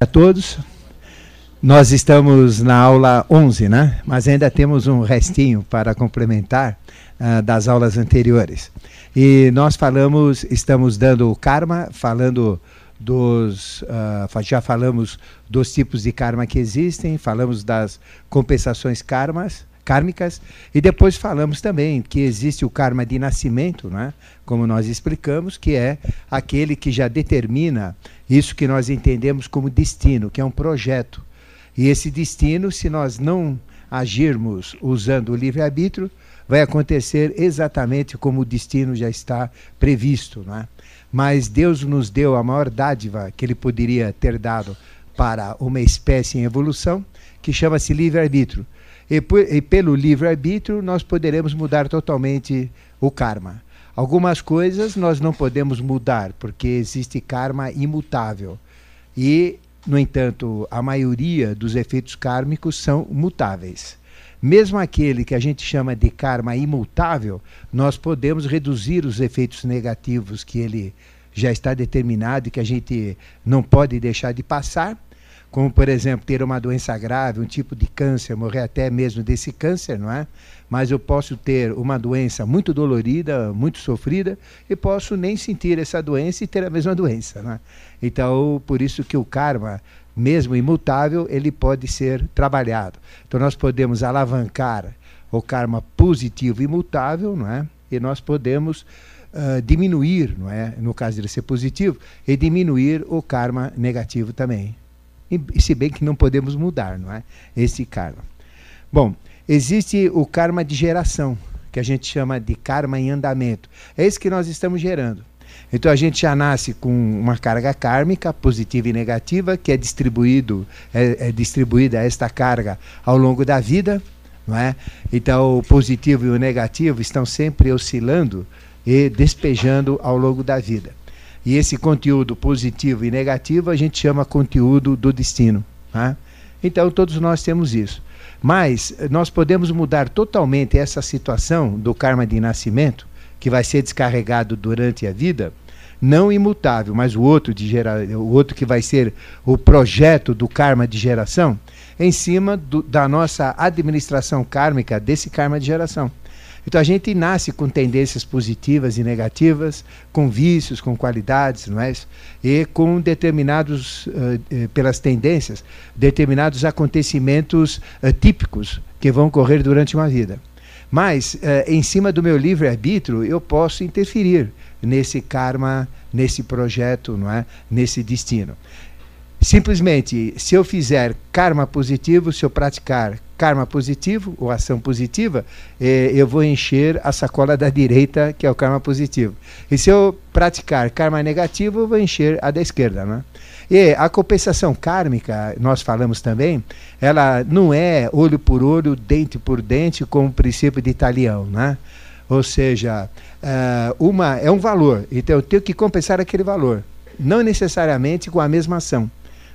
a todos. Nós estamos na aula 11, né? Mas ainda temos um restinho para complementar uh, das aulas anteriores. E nós falamos, estamos dando o karma, falando dos. Uh, já falamos dos tipos de karma que existem, falamos das compensações karmas kármicas. E depois falamos também que existe o karma de nascimento, né? como nós explicamos, que é aquele que já determina isso que nós entendemos como destino, que é um projeto. E esse destino, se nós não agirmos usando o livre-arbítrio, vai acontecer exatamente como o destino já está previsto. Né? Mas Deus nos deu a maior dádiva que Ele poderia ter dado para uma espécie em evolução, que chama-se livre-arbítrio. E, e pelo livre-arbítrio nós poderemos mudar totalmente o karma. Algumas coisas nós não podemos mudar, porque existe karma imutável. E, no entanto, a maioria dos efeitos kármicos são mutáveis. Mesmo aquele que a gente chama de karma imutável, nós podemos reduzir os efeitos negativos que ele já está determinado e que a gente não pode deixar de passar como por exemplo ter uma doença grave, um tipo de câncer, morrer até mesmo desse câncer, não é? Mas eu posso ter uma doença muito dolorida, muito sofrida, e posso nem sentir essa doença e ter a mesma doença, não é? Então, por isso que o karma, mesmo imutável, ele pode ser trabalhado. Então nós podemos alavancar o karma positivo imutável, não é? E nós podemos Uh, diminuir, não é? no caso de ser positivo, e diminuir o karma negativo também. E, se bem que não podemos mudar, não é? Esse karma. Bom, existe o karma de geração, que a gente chama de karma em andamento. É esse que nós estamos gerando. Então a gente já nasce com uma carga kármica positiva e negativa que é distribuído é, é distribuída esta carga ao longo da vida, não é? Então o positivo e o negativo estão sempre oscilando e despejando ao longo da vida. E esse conteúdo positivo e negativo a gente chama conteúdo do destino. Né? Então todos nós temos isso. Mas nós podemos mudar totalmente essa situação do karma de nascimento, que vai ser descarregado durante a vida, não imutável, mas o outro de gera, o outro que vai ser o projeto do karma de geração, em cima do, da nossa administração kármica desse karma de geração. Então a gente nasce com tendências positivas e negativas, com vícios, com qualidades, não é? E com determinados, uh, pelas tendências, determinados acontecimentos uh, típicos que vão ocorrer durante uma vida. Mas, uh, em cima do meu livre-arbítrio, eu posso interferir nesse karma, nesse projeto, não é? nesse destino. Simplesmente, se eu fizer karma positivo, se eu praticar karma positivo ou ação positiva, eh, eu vou encher a sacola da direita, que é o karma positivo. E se eu praticar karma negativo, eu vou encher a da esquerda. Né? E a compensação kármica, nós falamos também, ela não é olho por olho, dente por dente, como o princípio de Italião. Né? Ou seja, uh, uma, é um valor, então eu tenho que compensar aquele valor. Não necessariamente com a mesma ação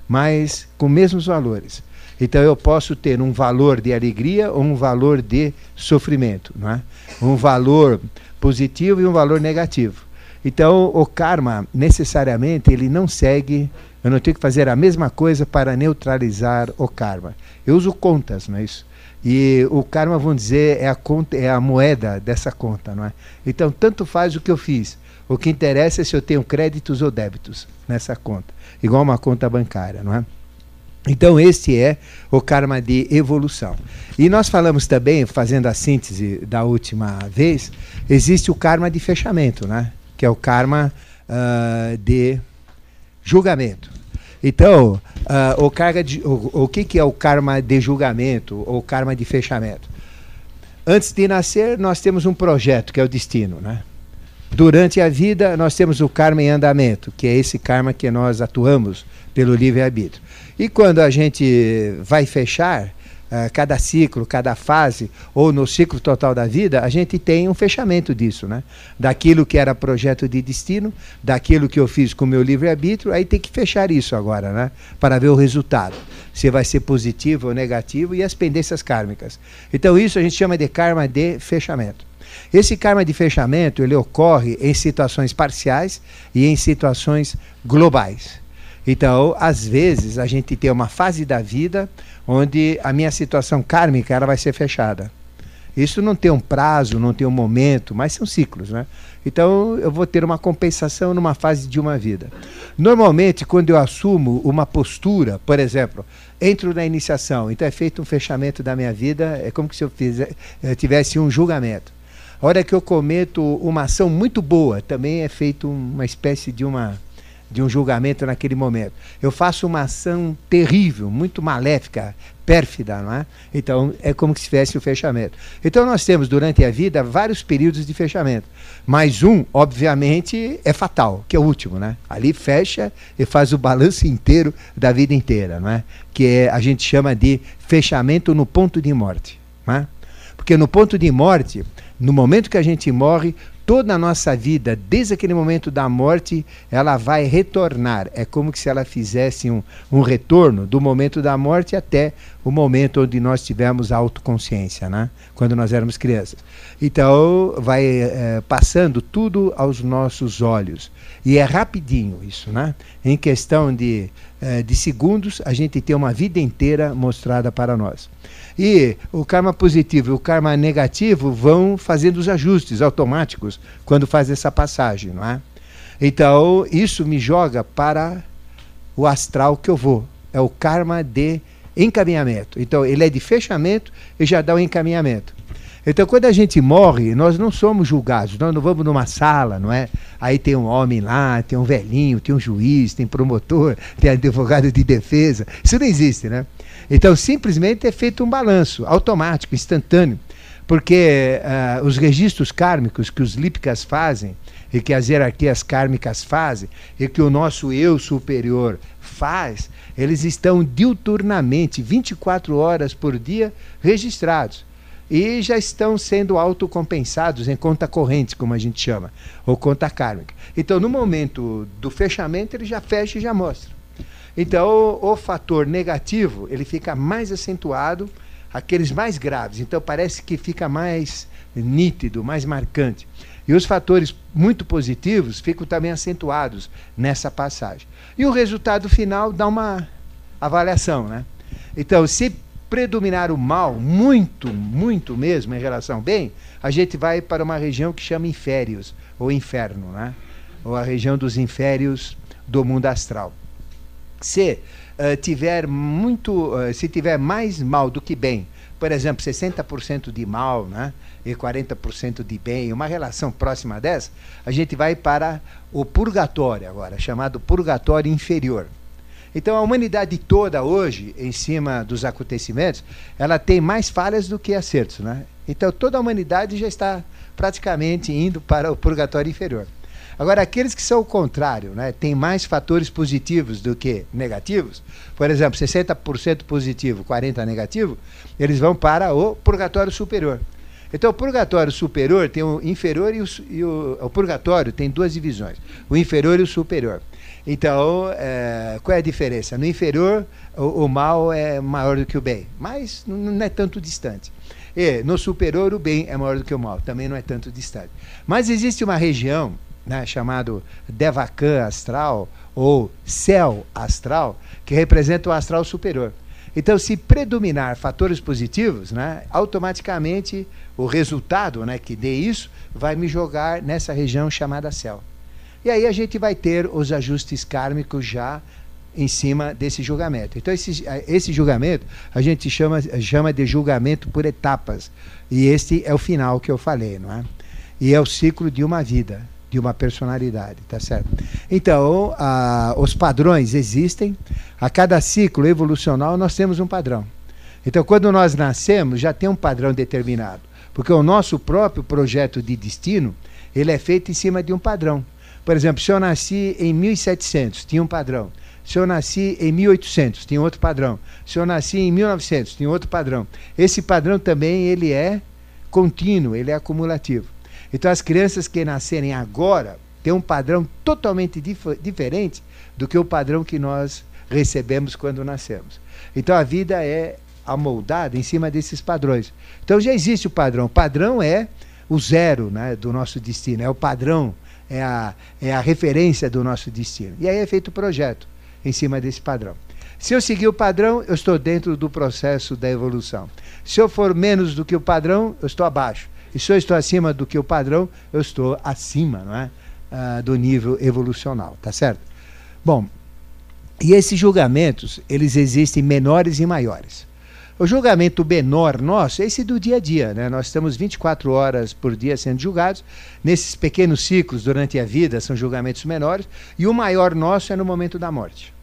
mas com mesmos valores. Então eu posso ter um valor de alegria ou um valor de sofrimento, não é? um valor positivo e um valor negativo. Então o karma necessariamente ele não segue, eu não tenho que fazer a mesma coisa para neutralizar o karma. Eu uso contas, não é isso? E o karma, vamos dizer, é a, conta, é a moeda dessa conta, não é? Então tanto faz o que eu fiz. O que interessa é se eu tenho créditos ou débitos nessa conta igual uma conta bancária, não é? Então, este é o karma de evolução. E nós falamos também, fazendo a síntese da última vez, existe o karma de fechamento, né? que é o karma uh, de julgamento. Então, uh, o, carga de, o, o que, que é o karma de julgamento ou karma de fechamento? Antes de nascer, nós temos um projeto, que é o destino. Né? Durante a vida, nós temos o karma em andamento, que é esse karma que nós atuamos pelo livre-arbítrio. E quando a gente vai fechar uh, cada ciclo, cada fase, ou no ciclo total da vida, a gente tem um fechamento disso, né? Daquilo que era projeto de destino, daquilo que eu fiz com o meu livre-arbítrio, aí tem que fechar isso agora, né? Para ver o resultado. Se vai ser positivo ou negativo e as pendências kármicas. Então, isso a gente chama de karma de fechamento. Esse karma de fechamento ele ocorre em situações parciais e em situações globais. Então, às vezes, a gente tem uma fase da vida onde a minha situação kármica ela vai ser fechada. Isso não tem um prazo, não tem um momento, mas são ciclos, né? Então eu vou ter uma compensação numa fase de uma vida. Normalmente, quando eu assumo uma postura, por exemplo, entro na iniciação, então é feito um fechamento da minha vida, é como se eu, eu tivesse um julgamento. A hora que eu cometo uma ação muito boa, também é feito uma espécie de uma de um julgamento naquele momento. Eu faço uma ação terrível, muito maléfica, pérfida, não é? Então é como se tivesse o fechamento. Então nós temos durante a vida vários períodos de fechamento, mas um, obviamente, é fatal, que é o último, né? Ali fecha e faz o balanço inteiro da vida inteira, não é? Que é, a gente chama de fechamento no ponto de morte, não é? Porque no ponto de morte, no momento que a gente morre, toda a nossa vida, desde aquele momento da morte, ela vai retornar. É como se ela fizesse um, um retorno do momento da morte até o momento onde nós tivemos autoconsciência, né? quando nós éramos crianças. Então, vai é, passando tudo aos nossos olhos. E é rapidinho isso, né? Em questão de, é, de segundos, a gente tem uma vida inteira mostrada para nós. E o karma positivo e o karma negativo vão fazendo os ajustes automáticos quando faz essa passagem, não é? Então, isso me joga para o astral que eu vou. É o karma de encaminhamento. Então, ele é de fechamento e já dá o encaminhamento. Então, quando a gente morre, nós não somos julgados, nós não vamos numa sala, não é? Aí tem um homem lá, tem um velhinho, tem um juiz, tem promotor, tem advogado de defesa. Isso não existe, né? Então, simplesmente é feito um balanço automático, instantâneo, porque uh, os registros kármicos que os lípicas fazem e que as hierarquias kármicas fazem e que o nosso eu superior faz, eles estão diuturnamente, 24 horas por dia, registrados e já estão sendo autocompensados em conta corrente, como a gente chama, ou conta kármica. Então, no momento do fechamento, ele já fecha e já mostra. Então, o, o, fator negativo, ele fica mais acentuado, aqueles mais graves. Então, parece que fica mais nítido, mais marcante. E os fatores muito positivos ficam também acentuados nessa passagem. E o resultado final dá uma avaliação, né? Então, se predominar o mal, muito, muito mesmo em relação ao bem, a gente vai para uma região que chama inférios, ou inferno, né? ou a região dos inférios do mundo astral se uh, tiver muito, uh, se tiver mais mal do que bem, por exemplo, 60% de mal, né, e 40% de bem, uma relação próxima dessa, a gente vai para o purgatório agora, chamado purgatório inferior. Então a humanidade toda hoje, em cima dos acontecimentos, ela tem mais falhas do que acertos, né? Então toda a humanidade já está praticamente indo para o purgatório inferior. Agora, aqueles que são o contrário, né, têm mais fatores positivos do que negativos, por exemplo, 60% positivo, 40% negativo, eles vão para o purgatório superior. Então, o purgatório superior tem o inferior e o, e o, o purgatório tem duas divisões, o inferior e o superior. Então, é, qual é a diferença? No inferior, o, o, mal é maior do que o bem, mas não é tanto distante. E no superior, o bem é maior do que o mal, também não é tanto distante. Mas existe uma região né, chamado Devakan astral ou céu astral, que representa o astral superior. Então, se predominar fatores positivos, né, automaticamente o resultado né, que dê isso vai me jogar nessa região chamada céu. E aí a gente vai ter os ajustes kármicos já em cima desse julgamento. Então, esse, esse julgamento a gente chama, chama de julgamento por etapas. E este é o final que eu falei, não é? E é o ciclo de uma vida de uma personalidade, tá certo? Então, os padrões existem. A cada ciclo evolucional nós temos um padrão. Então, quando nós nascemos, já tem um padrão determinado, porque o nosso próprio projeto de destino, ele é feito em cima de um padrão. Por exemplo, se eu nasci em 1700, tinha um padrão. Se eu nasci em 1800, tinha outro padrão. Se eu nasci em 1900, tinha outro padrão. Esse padrão também ele é contínuo, ele é acumulativo. Então, as crianças que nascerem agora têm um padrão totalmente dif diferente do que o padrão que nós recebemos quando nascemos. Então, a vida é amoldada em cima desses padrões. Então, já existe o padrão. O padrão é o zero né, do nosso destino, é o padrão, é a, é a referência do nosso destino. E aí é feito o projeto. em cima desse padrão. Se eu seguir o padrão, eu estou dentro do processo da evolução. Se eu for menos do que o padrão, eu estou abaixo. E se eu estou acima do que o padrão, eu estou acima não é? Ah, do nível evolucional, tá certo? Bom, e esses julgamentos, eles existem menores e maiores. O julgamento menor nosso é esse do dia a dia, né? Nós estamos 24 horas por dia sendo julgados. Nesses pequenos ciclos durante a vida são julgamentos menores, e o maior nosso é no momento da morte.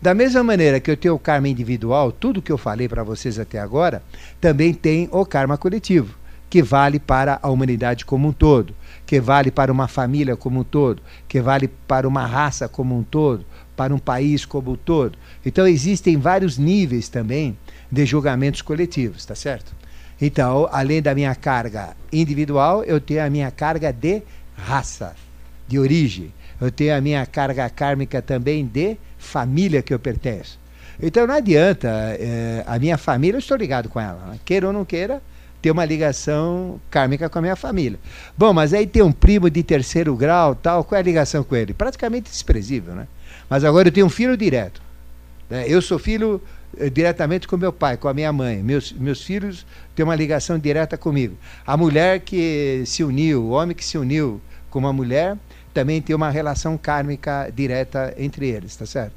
Da mesma maneira que eu tenho o karma individual, tudo que eu falei para vocês até agora, também tem o karma coletivo, que vale para a humanidade como um todo, que vale para uma família como um todo, que vale para uma raça como um todo, para um país como um todo. Então existem vários níveis também de julgamentos coletivos, tá certo? Então, além da minha carga individual, eu tenho a minha carga de raça, de origem. Eu tenho a minha carga kármica também de família que eu pertenço. Então não adianta, é, a minha família, eu estou ligado com ela, né? queira ou não queira, ter uma ligação kármica com a minha família. Bom, mas aí tem um primo de terceiro grau, tal, qual é a ligação com ele? Praticamente desprezível, né? Mas agora eu tenho um filho direto. Né? Eu sou filho eh, diretamente com meu pai, com a minha mãe. Meus, meus filhos têm uma ligação direta comigo. A mulher que se uniu, o homem que se uniu com uma mulher, também tem uma relação kármica direta entre eles, tá certo?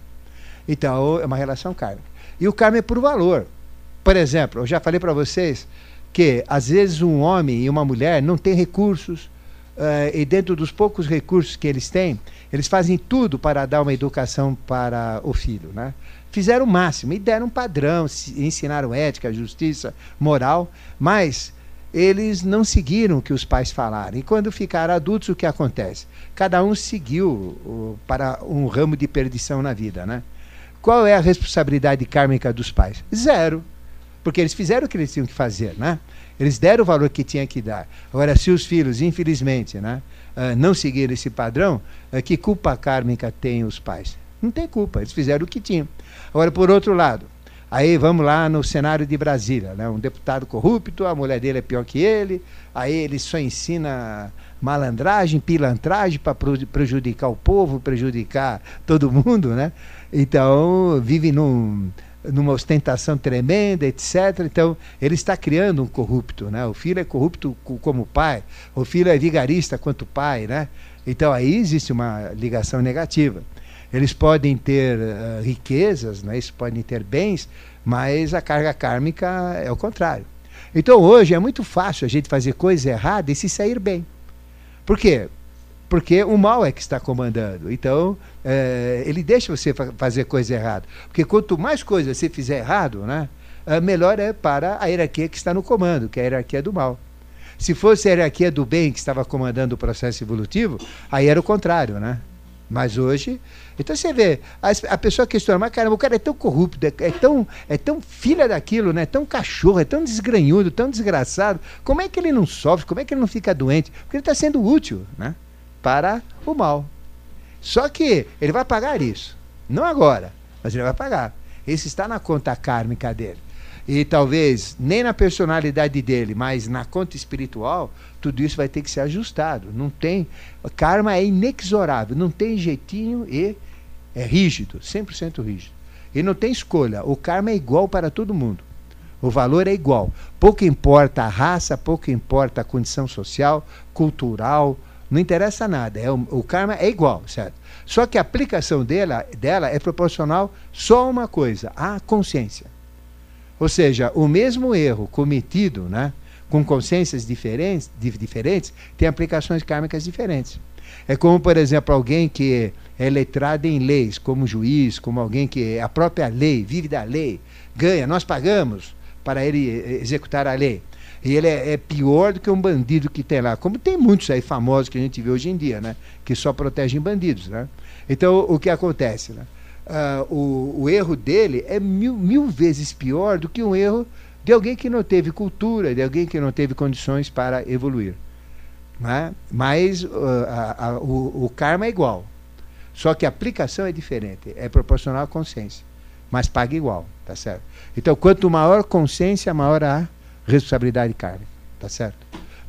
Então, é uma relação kármica. E o karma é por valor. Por exemplo, eu já falei para vocês que às vezes um homem e uma mulher não têm recursos, uh, e dentro dos poucos recursos que eles têm, eles fazem tudo para dar uma educação para o filho, né? Fizeram o máximo e deram um padrão, ensinaram ética, justiça, moral, mas eles não seguiram o que os pais falaram. E quando ficaram adultos, o que acontece? Cada um seguiu para um ramo de perdição na vida, né? Qual é a responsabilidade kármica dos pais? Zero. Porque eles fizeram o que eles tinham que fazer, né? Eles deram o valor que tinha que dar. Agora, se os filhos, infelizmente, né, uh, não seguiram esse padrão, uh, que culpa kármica tem os pais? Não tem culpa, eles fizeram o que tinham. Agora, por outro lado, Aí vamos lá no cenário de Brasília, né? um deputado corrupto, a mulher dele é pior que ele, aí ele só ensina malandragem, pilantragem para prejudicar o povo, prejudicar todo mundo, né? Então vive num, numa ostentação tremenda, etc. Então ele está criando um corrupto, né? O filho é corrupto como pai, o filho é vigarista quanto pai, né? Então aí existe uma ligação negativa. Eles podem ter uh, riquezas, né? eles podem ter bens, mas a carga kármica é o contrário. Então hoje é muito fácil a gente fazer coisa errada e se sair bem. Por quê? Porque o mal é que está comandando. Então, é, ele deixa você fa fazer coisa errada. Porque quanto mais coisa você fizer errado, né, melhor é para a hierarquia que está no comando, que é a hierarquia do mal. Se fosse a hierarquia do bem que estava comandando o processo evolutivo, aí era o contrário, né? Mas hoje. Então você vê, a, a pessoa questiona, mas caramba, o cara é tão corrupto, é, é, tão, é tão filha daquilo, né? é tão cachorro, é tão desgranhudo, tão desgraçado. Como é que ele não sofre? Como é que ele não fica doente? Porque ele está sendo útil né? para o mal. Só que ele vai pagar isso. Não agora, mas ele vai pagar. Esse está na conta kármica dele e talvez nem na personalidade dele, mas na conta espiritual, tudo isso vai ter que ser ajustado. Não tem. Karma é inexorável, não tem jeitinho e é rígido, 100% rígido. E não tem escolha. O karma é igual para todo mundo. O valor é igual. Pouco importa a raça, pouco importa a condição social, cultural, não interessa nada. É, o, o karma é igual, certo? Só que a aplicação dela, dela é proporcional só a uma coisa, a consciência. Ou seja, o mesmo erro cometido, né, com consciências diferentes, diferentes, tem aplicações kármicas diferentes. É como, por exemplo, alguém que é letrado em leis, como juiz, como alguém que é a própria lei, vive da lei, ganha, nós pagamos para ele executar a lei. E ele é, é, pior do que um bandido que tem lá, como tem muitos aí famosos que a gente vê hoje em dia, né? Que só protegem bandidos, né? Então, o que acontece, né? Uh, o, o, erro dele é mil, mil vezes pior do que um erro de alguém que não teve cultura, de alguém que não teve condições para evoluir. Né? Mas uh, a, a, o, o karma é igual. Só que a aplicação é diferente, é proporcional à consciência, mas paga igual, tá certo? Então, quanto maior consciência, maior a responsabilidade kármica, tá certo?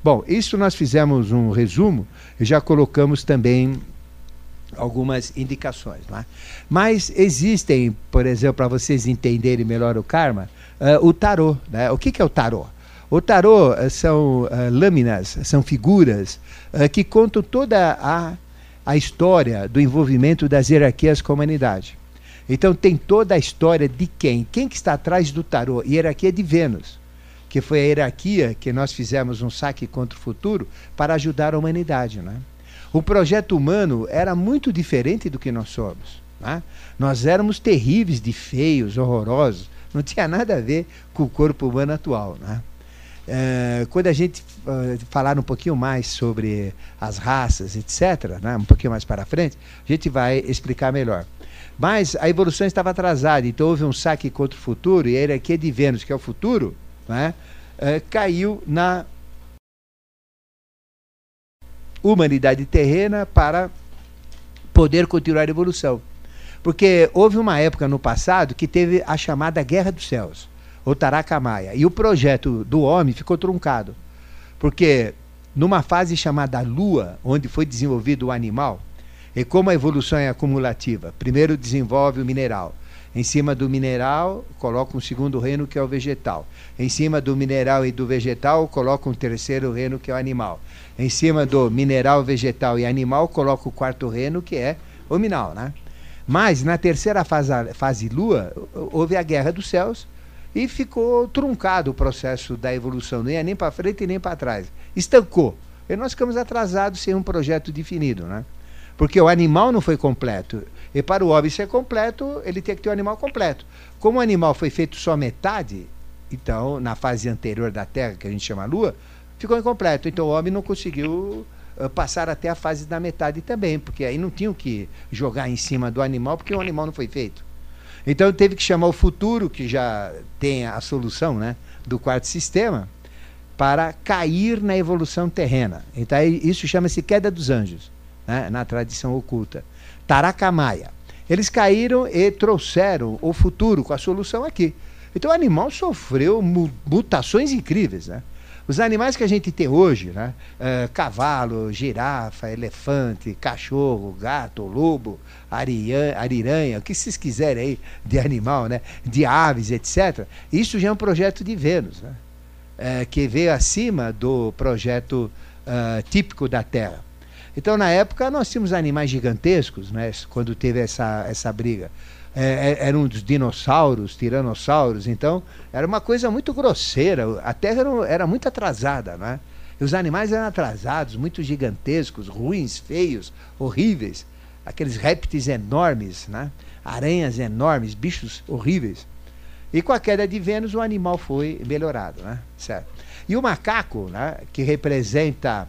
Bom, isso nós fizemos um resumo e já colocamos também algumas indicações. Né? Mas existem, por exemplo, para vocês entenderem melhor o karma, uh, o tarô. Né? O que, que é o tarô? O tarô uh, são uh, lâminas, são figuras que contam toda a, a história do envolvimento das hierarquias com a humanidade. Então tem toda a história de quem? Quem que está atrás do tarô? Hierarquia de Vênus, que foi a hierarquia que nós fizemos um saque contra o futuro para ajudar a humanidade. Né? O projeto humano era muito diferente do que nós somos. Né? Nós éramos terríveis, de feios, horrorosos. Não tinha nada a ver com o corpo humano atual. Né? É, quando a gente uh, falar um pouquinho mais sobre as raças, etc., né? um pouquinho mais para frente, a gente vai explicar melhor. Mas a evolução estava atrasada, então houve um saque contra o futuro, e a hierarquia de Vênus, que é o futuro, né? é, caiu na humanidade terrena para poder continuar a evolução. Porque houve uma época no passado que teve a chamada Guerra dos Céus, ou Tarakamaia, e o projeto do homem ficou truncado. Porque numa fase chamada Lua, onde foi desenvolvido o animal, e como a evolução é acumulativa, primeiro desenvolve o mineral, em cima do mineral, coloca um segundo reino, que é o vegetal. Em cima do mineral e do vegetal, coloca um terceiro reino, que é o animal. Em cima do mineral, vegetal e animal, coloca o quarto reino, que é o minal. Né? Mas, na terceira fase, fase lua, houve a guerra dos céus e ficou truncado o processo da evolução. Não ia nem para frente nem para trás. Estancou. E nós ficamos atrasados sem um projeto definido. Né? Porque o animal não foi completo. E para o homem ser completo, ele tem que ter o um animal completo. Como o animal foi feito só metade, então, na fase anterior da Terra, que a gente chama Lua, ficou incompleto. Então o homem não conseguiu passar até a fase da metade também, porque aí não tinham que jogar em cima do animal, porque o animal não foi feito. Então teve que chamar o futuro, que já tem a solução né, do quarto sistema, para cair na evolução terrena. Então isso chama-se queda dos anjos, né, na tradição oculta. Taracamaia. Eles caíram e trouxeram o futuro com a solução aqui. Então o animal sofreu mutações incríveis, né? Os animais que a gente tem hoje, né? É, cavalo, girafa, elefante, cachorro, gato, lobo, ariranha, o que vocês quiserem aí de animal, né? De aves, etc. Isso já é um projeto de Vênus, né? É, que veio acima do projeto uh, típico da Terra. Então, na época, nós tínhamos animais gigantescos, né, quando teve essa, essa briga. É, é eram os dinossauros, tiranossauros, então era uma coisa muito grosseira. A Terra era, era muito atrasada, né? E os animais eram atrasados, muito gigantescos, ruins, feios, horríveis. Aqueles répteis enormes, né? aranhas enormes, bichos horríveis. E com a queda de Vênus, o animal foi melhorado, né? Certo. E o macaco, né, que representa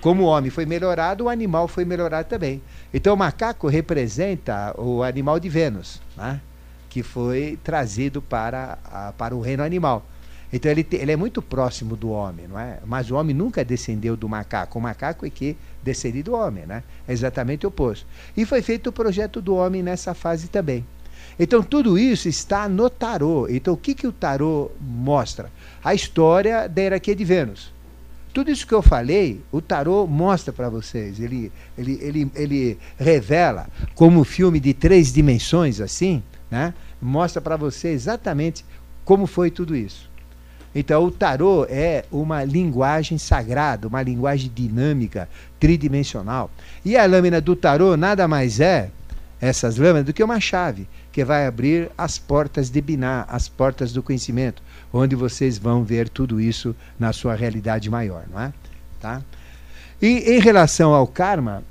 como o homem foi melhorado, o animal foi melhorado também. Então o macaco representa o animal de Vênus, né? que foi trazido para, a, para o reino animal. Então ele, te, ele é muito próximo do homem, não é? Mas o homem nunca descendeu do macaco. O macaco é que descendeu do homem, né? É exatamente o oposto. E foi feito o projeto do homem nessa fase também. Então tudo isso está no tarô. Então o que, que o tarô mostra? A história da hierarquia de Vênus. Tudo isso que eu falei, o tarô mostra para vocês. Ele, ele, ele, ele revela como filme de três dimensões, assim, né? mostra para você exatamente como foi tudo isso. Então, o tarô é uma linguagem sagrada, uma linguagem dinâmica, tridimensional. E a lâmina do tarô nada mais é, essas lâminas, do que uma chave que vai abrir as portas de Biná, as portas do conhecimento, onde vocês vão ver tudo isso na sua realidade maior, não é? Tá? E em relação ao karma,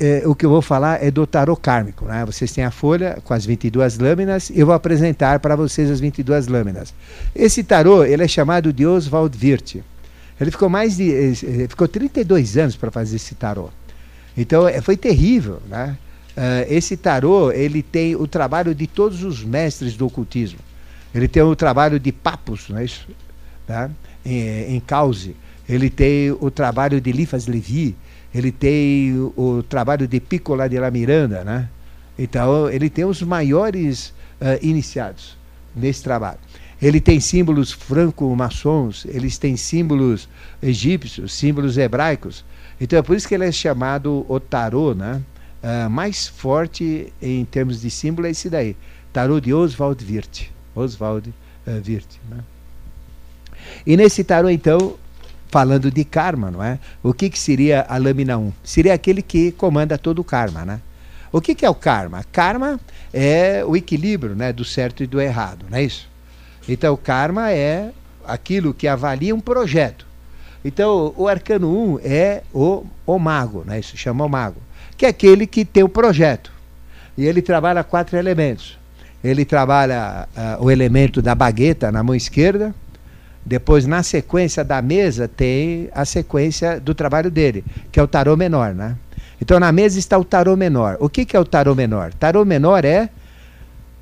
eh, o que eu vou falar é do tarô kármico. Né? Vocês têm a folha com as 22 lâminas, eu vou apresentar para vocês as 22 lâminas. Esse tarô ele é chamado de Oswald Wirth. Ele ficou mais de ele ficou 32 anos para fazer esse tarô. Então é, foi terrível, né? Uh, esse tarô ele tem o trabalho de todos os mestres do ocultismo. Ele tem o trabalho de Papus, não é isso? Tá? Em, em Cause. Ele tem o trabalho de Lifas Levi. Ele tem o trabalho de Piccola de la Miranda, né? Então ele tem os maiores uh, iniciados nesse trabalho. Ele tem símbolos franco-maçons, eles têm símbolos egípcios, símbolos hebraicos. Então é por isso que ele é chamado o tarô, né? uh, mais forte em termos de símbolo é esse daí. Tarô de Oswald Wirth. Oswald Wirth. Né? E nesse tarô, então, falando de karma, não é? O que, que seria a lâmina 1? Seria aquele que comanda todo o karma, né? O que, que é o karma? Karma é o equilíbrio né, do certo e do errado, não é isso? Então, karma é aquilo que avalia um projeto. Então, o arcano 1 é o, o mago, né? isso chama o mago, que é aquele que tem o projeto. E ele trabalha quatro elementos. Ele trabalha uh, o elemento da bagueta na mão esquerda, depois, na sequência da mesa, tem a sequência do trabalho dele, que é o tarô menor. Né? Então, na mesa está o tarô menor. O que, que é o tarô menor? Tarô menor é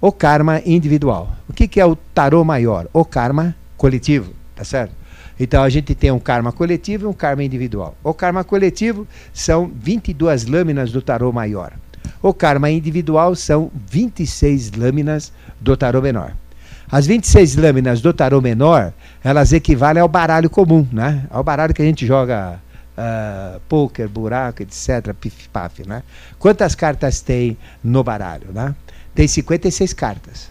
o karma individual. O que, que é o tarô maior? O karma coletivo, tá certo? Então a gente tem um karma coletivo e um karma individual. O karma coletivo são 22 lâminas do tarô maior. O karma individual são 26 lâminas do tarô menor. As 26 lâminas do tarô menor, elas equivalem ao baralho comum, né? Ao baralho que a gente joga uh, poker, buraco, etc, pif-paf, né? Quantas cartas tem no baralho, né? Tem 56 cartas.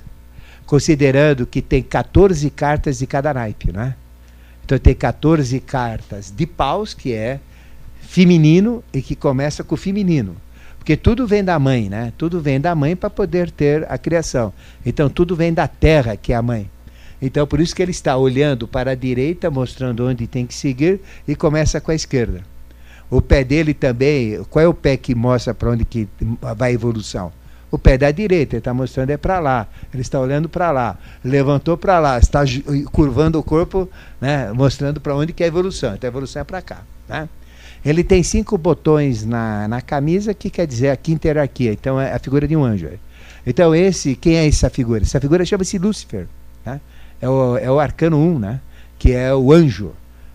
Considerando que tem 14 cartas de cada naipe, né? Então tem 14 cartas de paus, que é feminino e que começa com o feminino. Porque tudo vem da mãe, né? Tudo vem da mãe para poder ter a criação. Então tudo vem da terra, que é a mãe. Então por isso que ele está olhando para a direita, mostrando onde tem que seguir e começa com a esquerda. O pé dele também, qual é o pé que mostra para onde que vai a evolução? O pé da direita, ele está mostrando é para lá. Ele está olhando para lá. Levantou para lá, está curvando o corpo, né, mostrando para onde que é a evolução. Então a evolução é para cá. Né? Ele tem cinco botões na, na camisa, que quer dizer a quinta hierarquia. Então é a figura de um anjo. Então esse, quem é essa figura? Essa figura chama-se Lúcifer. Né? É, o, é o arcano 1, né? que é o anjo.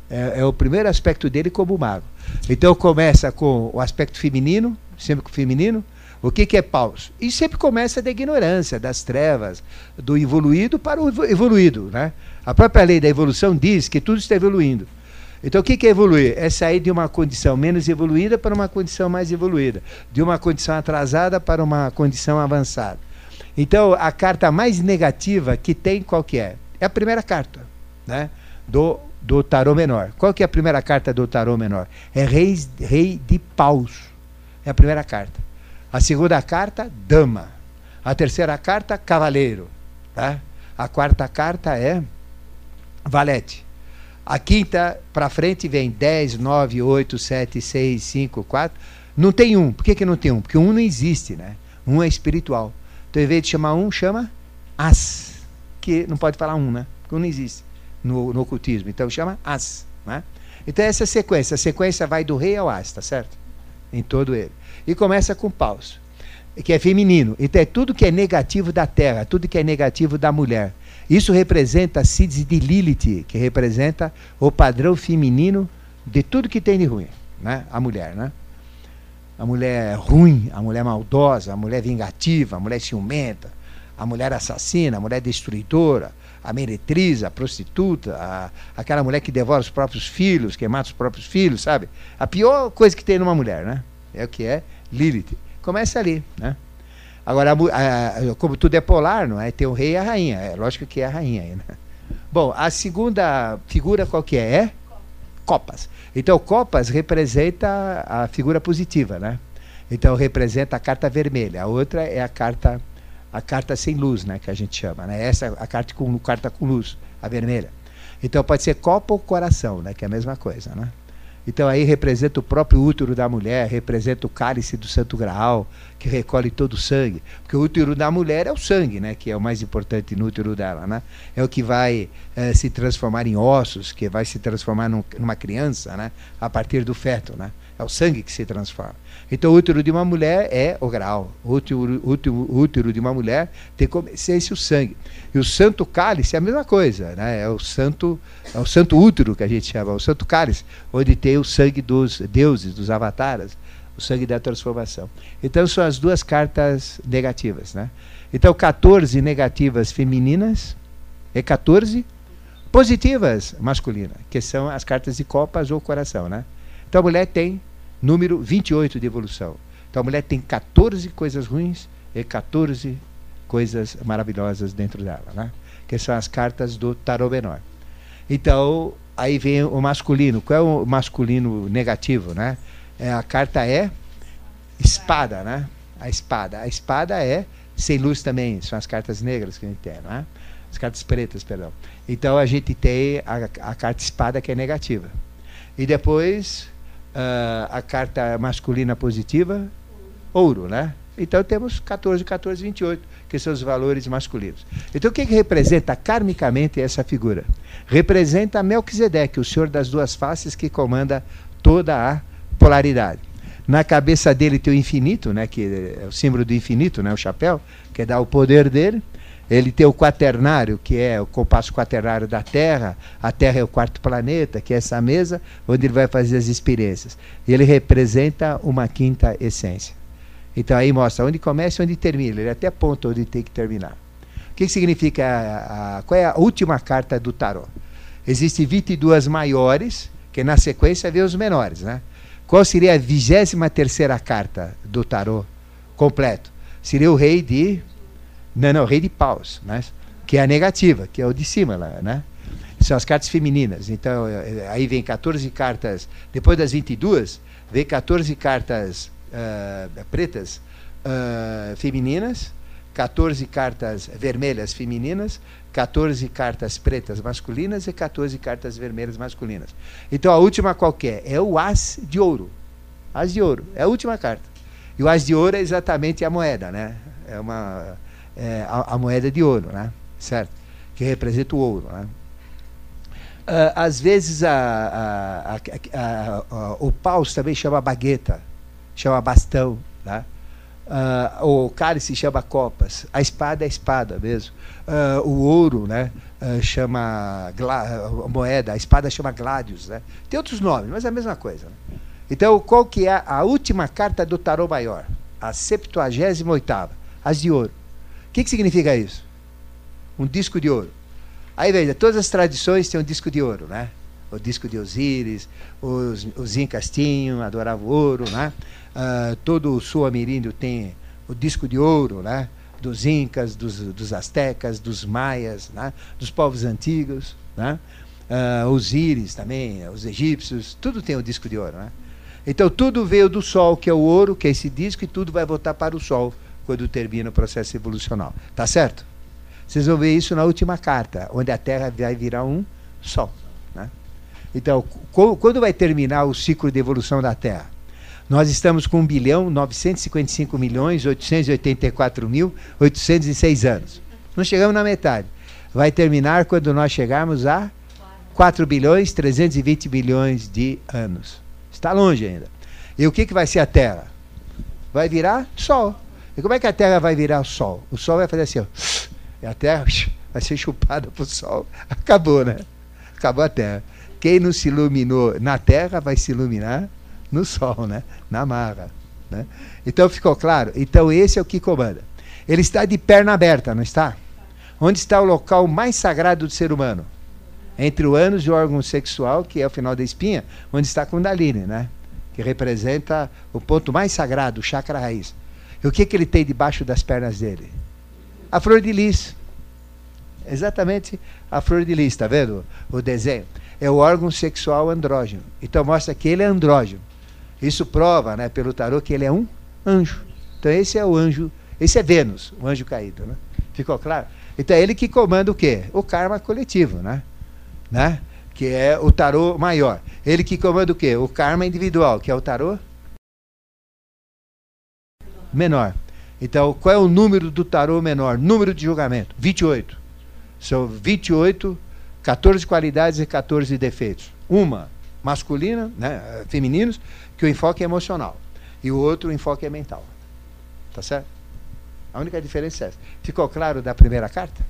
É, é o primeiro aspecto dele como mago. Então começa com o aspecto feminino, sempre com o feminino, o que, que é paus? E sempre começa da ignorância, das trevas, do evoluído para o evoluído. Né? A própria lei da evolução diz que tudo está evoluindo. Então, o que, é evoluir? É sair de uma condição menos evoluída para uma condição mais evoluída, de uma condição atrasada para uma condição avançada. Então, a carta mais negativa que tem, qual que é? É a primeira carta né? do, do tarô menor. Qual que é a primeira carta do tarô menor? É rei, rei de paus. É a primeira carta. A segunda carta, dama. A terceira carta, cavaleiro. Tá? A quarta carta é valete. A quinta para frente vem 10, 9, 8, 7, 6, 5, 4. Não tem um. Por que, que não tem um? Porque um não existe, né? Um é espiritual. Então, em vez de chamar um, chama as. Que não pode falar um, né? Porque um não existe no, no ocultismo. Então, chama as. Né? Então, essa sequência. A sequência vai do rei ao as, tá certo? Em todo ele. E começa com paus, que é feminino. Então é tudo que é negativo da terra, tudo que é negativo da mulher. Isso representa a síntese de Lilith, que representa o padrão feminino de tudo que tem de ruim, né? A mulher, né? A mulher ruim, a mulher maldosa, a mulher vingativa, a mulher ciumenta, a mulher assassina, a mulher destruidora, a meretriz, a prostituta, a, aquela mulher que devora os próprios filhos, que mata os próprios filhos, sabe? A pior coisa que tem numa mulher, né? É o que é Lilith. Começa ali, né? Agora, a, a, como tudo é polar, não é? Tem o rei e a rainha. É lógico que é a rainha aí, né? Bom, a segunda figura qual que é? É? Copas. Então, Copas representa a figura positiva, né? Então, representa a carta vermelha. A outra é a carta a carta sem luz, né? Que a gente chama, né? Essa é a carta com, carta com luz, a vermelha. Então, pode ser copa ou coração, né? Que é a mesma coisa, né? Então aí representa o próprio útero da mulher, representa o cálice do Santo Graal, que recolhe todo o sangue. Porque o útero da mulher é o sangue, né? Que é o mais importante no útero dela, né? É o que vai é, se transformar em ossos, que vai se transformar num, numa criança, né? A partir do feto, né? É o sangue que se transforma. Então, o útero de uma mulher é o grau. O útero, útero, útero de uma mulher tem como essência o sangue. E o santo cálice é a mesma coisa, né? É o santo, é o santo útero que a gente chama, o santo cálice, onde tem o sangue dos deuses, dos avataras, o sangue da transformação. Então, são as duas cartas negativas, né? Então, 14 negativas femininas e 14 positivas masculinas, que são as cartas de copas ou coração, né? Então, a mulher tem número 28 de evolução. Então a mulher tem 14 coisas ruins e 14 coisas maravilhosas dentro dela, né? Que são as cartas do tarô menor. Então, aí vem o masculino. Qual é o masculino negativo, né? É, a carta é espada, né? A espada. A espada é sem luz também, são as cartas negras que a gente tem, né? As cartas pretas, perdão. Então a gente tem a, a carta espada que é negativa. E depois uh, a carta masculina positiva, ouro, né? Então temos 14, 14, 28, que são os valores masculinos. Então o que, que representa karmicamente essa figura? Representa Melquisedeque, o senhor das duas faces que comanda toda a polaridade. Na cabeça dele tem o infinito, né, que é o símbolo do infinito, né, o chapéu, que dá o poder dele. Ele tem o quaternário, que é o compasso quaternário da Terra. A Terra é o quarto planeta, que é essa mesa onde ele vai fazer as experiências. Ele representa uma quinta essência. Então aí mostra onde começa e onde termina. Ele até aponta onde tem que terminar. O que, significa a, a, qual é a última carta do tarô? Existem 22 maiores, que na sequência vê os menores, né? Qual seria a vigésima terceira carta do tarô completo? Seria o rei de. Não, não, rei de paus, né? que é a negativa, que é o de cima lá, né? São as cartas femininas. Então, eh, aí vem 14 cartas, depois das 22, vem 14 cartas uh, pretas uh, femininas, 14 cartas vermelhas femininas, 14 cartas pretas masculinas e 14 cartas vermelhas masculinas. Então a última qualquer é? é o As de ouro. As de ouro, é a última carta. E o As de ouro é exatamente a moeda, né? É uma é a, a, moeda de ouro, né? Certo? Que representa o ouro, né? Uh, às vezes a, a, o paus também chama bagueta, chama bastão, né? Uh, o cálice chama copas, a espada é espada mesmo. Uh, o ouro, né? Uh, chama moeda, a espada chama gladius, né? Tem outros nomes, mas é a mesma coisa. Né? Então, qual que é a última carta do tarô maior? A 78 as de ouro. O que, que significa isso? Um disco de ouro. Aí veja, todas as tradições têm um disco de ouro, né? o disco de Osíris, os, os incas tinham, adoravam ouro, né? Uh, todo o sul ameríndio tem o disco de ouro, né? Dos incas, dos, dos astecas, dos maias, né? Dos povos antigos, né? Uh, Osíris também, os egípcios, tudo tem o disco de ouro, né? Então tudo veio do sol, que é o ouro, que é esse disco, e tudo vai voltar para o sol quando termina o processo evolucional. Tá certo? Vocês vão ver isso na última carta, onde a Terra vai virar um sol. Então, quando vai terminar o ciclo de evolução da Terra? Nós estamos com 1 bilhão 955 milhões 884 mil 806 anos. Não chegamos na metade. Vai terminar quando nós chegarmos a 4 bilhões 320 bilhões de anos. Está longe ainda. E o que, que vai ser a Terra? Vai virar Sol. E como é que a Terra vai virar Sol? O Sol vai fazer assim, ó, e a Terra vai ser chupada para o Sol. Acabou, né? Acabou a Terra. Quem não se iluminou na terra vai se iluminar no sol, né? na marra. Né? Então ficou claro? Então esse é o que comanda. Ele está de perna aberta, não está? Onde está o local mais sagrado do ser humano? Entre o ânus e o órgão sexual, que é o final da espinha, onde está a Kundalini, né? que representa o ponto mais sagrado, o chakra raiz. E o que, que ele tem debaixo das pernas dele? A flor de lis. Exatamente a flor de lis, está vendo o desenho? é o órgão sexual andrógeno. Então mostra que ele é andrógeno. Isso prova, né, pelo tarô, que ele é um anjo. Então esse é o anjo, esse é Vênus, o anjo caído, né? Ficou claro? Então é ele que comanda o quê? O karma coletivo, né? né? Que é o tarô maior. Ele que comanda o quê? O karma individual, que é o tarô menor. Então, qual é o número do tarô menor? Número de julgamento, 28. São 28 14 qualidades e 14 defeitos. Uma masculina, né, femininos, que o enfoque é emocional. E o outro, o enfoque é mental. Tá certo? A única diferença é essa. Ficou claro da primeira carta?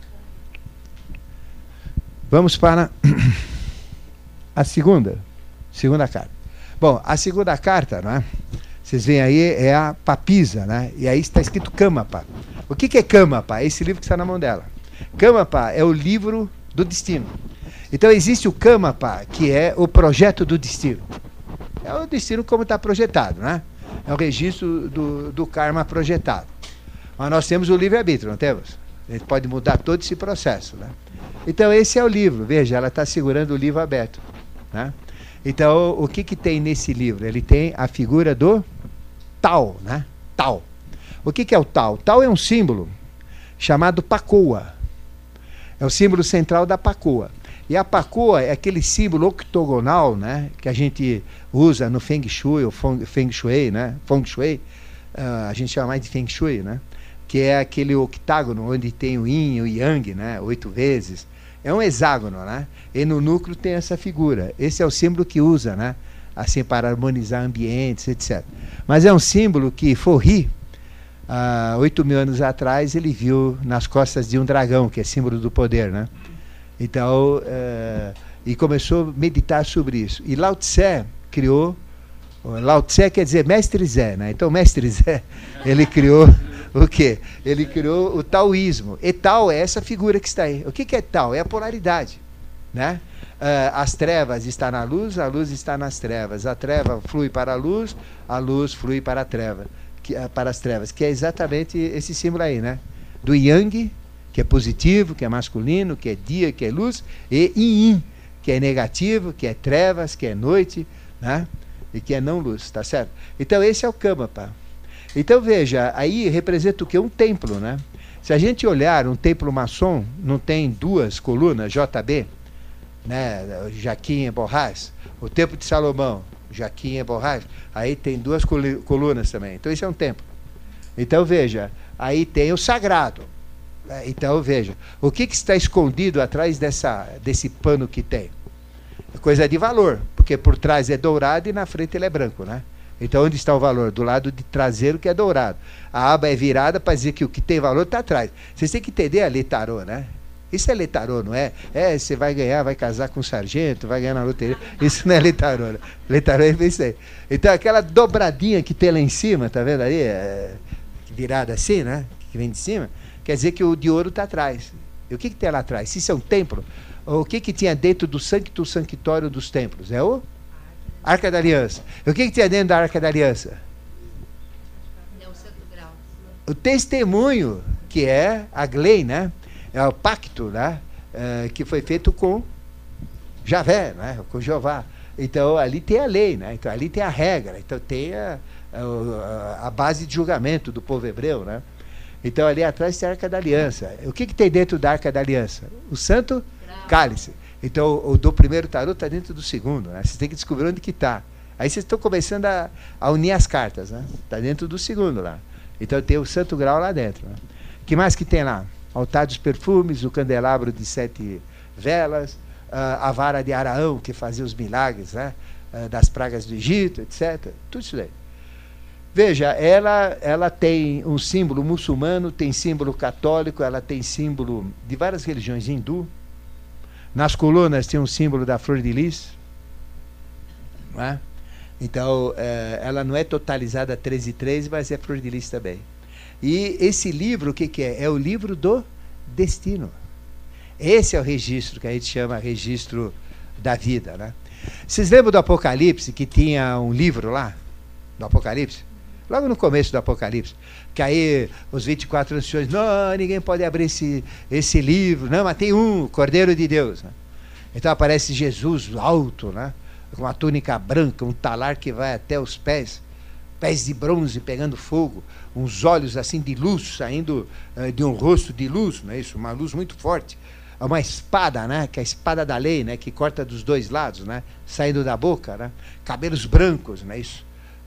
Vamos para a segunda. Segunda carta. Bom, a segunda carta, né? Vocês veem aí, é a papisa, né? E aí está escrito Kamapa. O que, que é Kamapa? É esse livro que está na mão dela. Kamapa é o livro do destino. Então existe o Kamapa, que é o projeto do destino. É o destino como está projetado, né? É o registro do, do karma projetado. Mas nós temos o livre-arbítrio, não temos? A gente pode mudar todo esse processo. Né? Então, esse é o livro. Veja, ela está segurando o livro aberto. Né? Então, o que, que tem nesse livro? Ele tem a figura do tal, né? Tal. O que, que é o tal? Tal é um símbolo chamado pacoa. É o símbolo central da pacoa. E a pacoa é aquele símbolo octogonal, né, que a gente usa no Feng Shui, ou Feng Shui, né, Feng Shui, uh, a gente chama mais de Feng Shui, né, que é aquele octágono onde tem o Yin e o Yang, né, oito vezes. É um hexágono, né, e no núcleo tem essa figura. Esse é o símbolo que usa, né, assim para harmonizar ambientes, etc. Mas é um símbolo que Forri, há oito mil anos atrás, ele viu nas costas de um dragão, que é símbolo do poder, né? Então, é, e começou a meditar sobre isso. E Lao Tse criou, Lao Tse quer dizer mestre Zé, né? Então, mestre Zé, ele criou o quê? Ele criou o taoísmo. E tal é essa figura que está aí. O que, que é tal? É a polaridade, né? Uh, as trevas está na luz, a luz está nas trevas. A treva flui para a luz, a luz flui para a treva, que, uh, para as trevas, que é exatamente esse símbolo aí, né? Do yang que é positivo, que é masculino, que é dia, que é luz, e yin, que é negativo, que é trevas, que é noite, né? e que é não luz, tá certo? Então esse é o Kamapa. Então veja, aí representa o que? Um templo, né? Se a gente olhar um templo maçom, não tem duas colunas, JB, né? Jaquim Borrás, o templo de Salomão, Jaquim Borrás, aí tem duas colunas também. Então isso é um templo. Então veja, aí tem o sagrado, é, então, veja, o que, que está escondido atrás dessa, desse pano que tem? É coisa de valor, porque por trás é dourado e na frente ele é branco, né? Então, onde está o valor? Do lado de traseiro que é dourado. A aba é virada para dizer que o que tem valor está atrás. Vocês têm que entender a letarô, né? Isso é letarô, não é? É, você vai ganhar, vai casar com um sargento, vai ganhar na loteria. Isso não é letarô. Né? Letarô é isso aí. Então, aquela dobradinha que tem lá em cima, tá vendo aí? É, virada assim, né? Que vem de cima quer dizer que o de ouro está atrás. E o que, que tem lá atrás? Se isso é um templo, o que, que tinha dentro do sancto sanctório dos templos? É o Arca da Aliança. E o que, que tinha dentro da Arca da Aliança? O testemunho, que é a lei, né? É o pacto, né? É, que foi feito com Javé, né? com Jeová. Então ali tem a lei, né? Então ali tem a regra, então tem a, a, a base de julgamento do povo hebreu, né? Então ali atrás tem a Arca da Aliança. O que, que tem dentro da Arca da Aliança? O Santo Cálice. Então o do primeiro tarô está dentro do segundo. Né? Você tem que descobrir onde que está. Aí vocês estão começando a, a, unir as cartas. Está né? Dentro do segundo lá. Então tem o Santo Grau lá dentro. Né? que mais que tem lá? Altar dos perfumes, o candelabro de sete velas, uh, a vara de Araão, que fazia os milagres né? Uh, das pragas do Egito, etc. Tudo isso daí. Veja, ela, ela tem um símbolo muçulmano, tem símbolo católico, ela tem símbolo de várias religiões hindu. Nas colunas tem um símbolo da flor de lis. Não é? Então, é, ela não é totalizada 13 e 13, mas é flor de lis também. E esse livro, o que, que é? É o livro do destino. Esse é o registro que a gente chama registro da vida. Né? Vocês lembram do Apocalipse, que tinha um livro lá? Do Apocalipse? logo no começo do Apocalipse. Que aí os 24 anciões, não, ninguém pode abrir esse, esse livro. Não, mas tem um, Cordeiro de Deus. Né? Então aparece Jesus alto, né? com uma túnica branca, um talar que vai até os pés, pés de bronze pegando fogo, uns olhos assim de luz saindo uh, de um rosto de luz, não é isso? Uma luz muito forte. Uma espada, né? Que é a espada da lei, né? Que corta dos dois lados, né? Saindo da boca, né? Cabelos brancos, não é isso?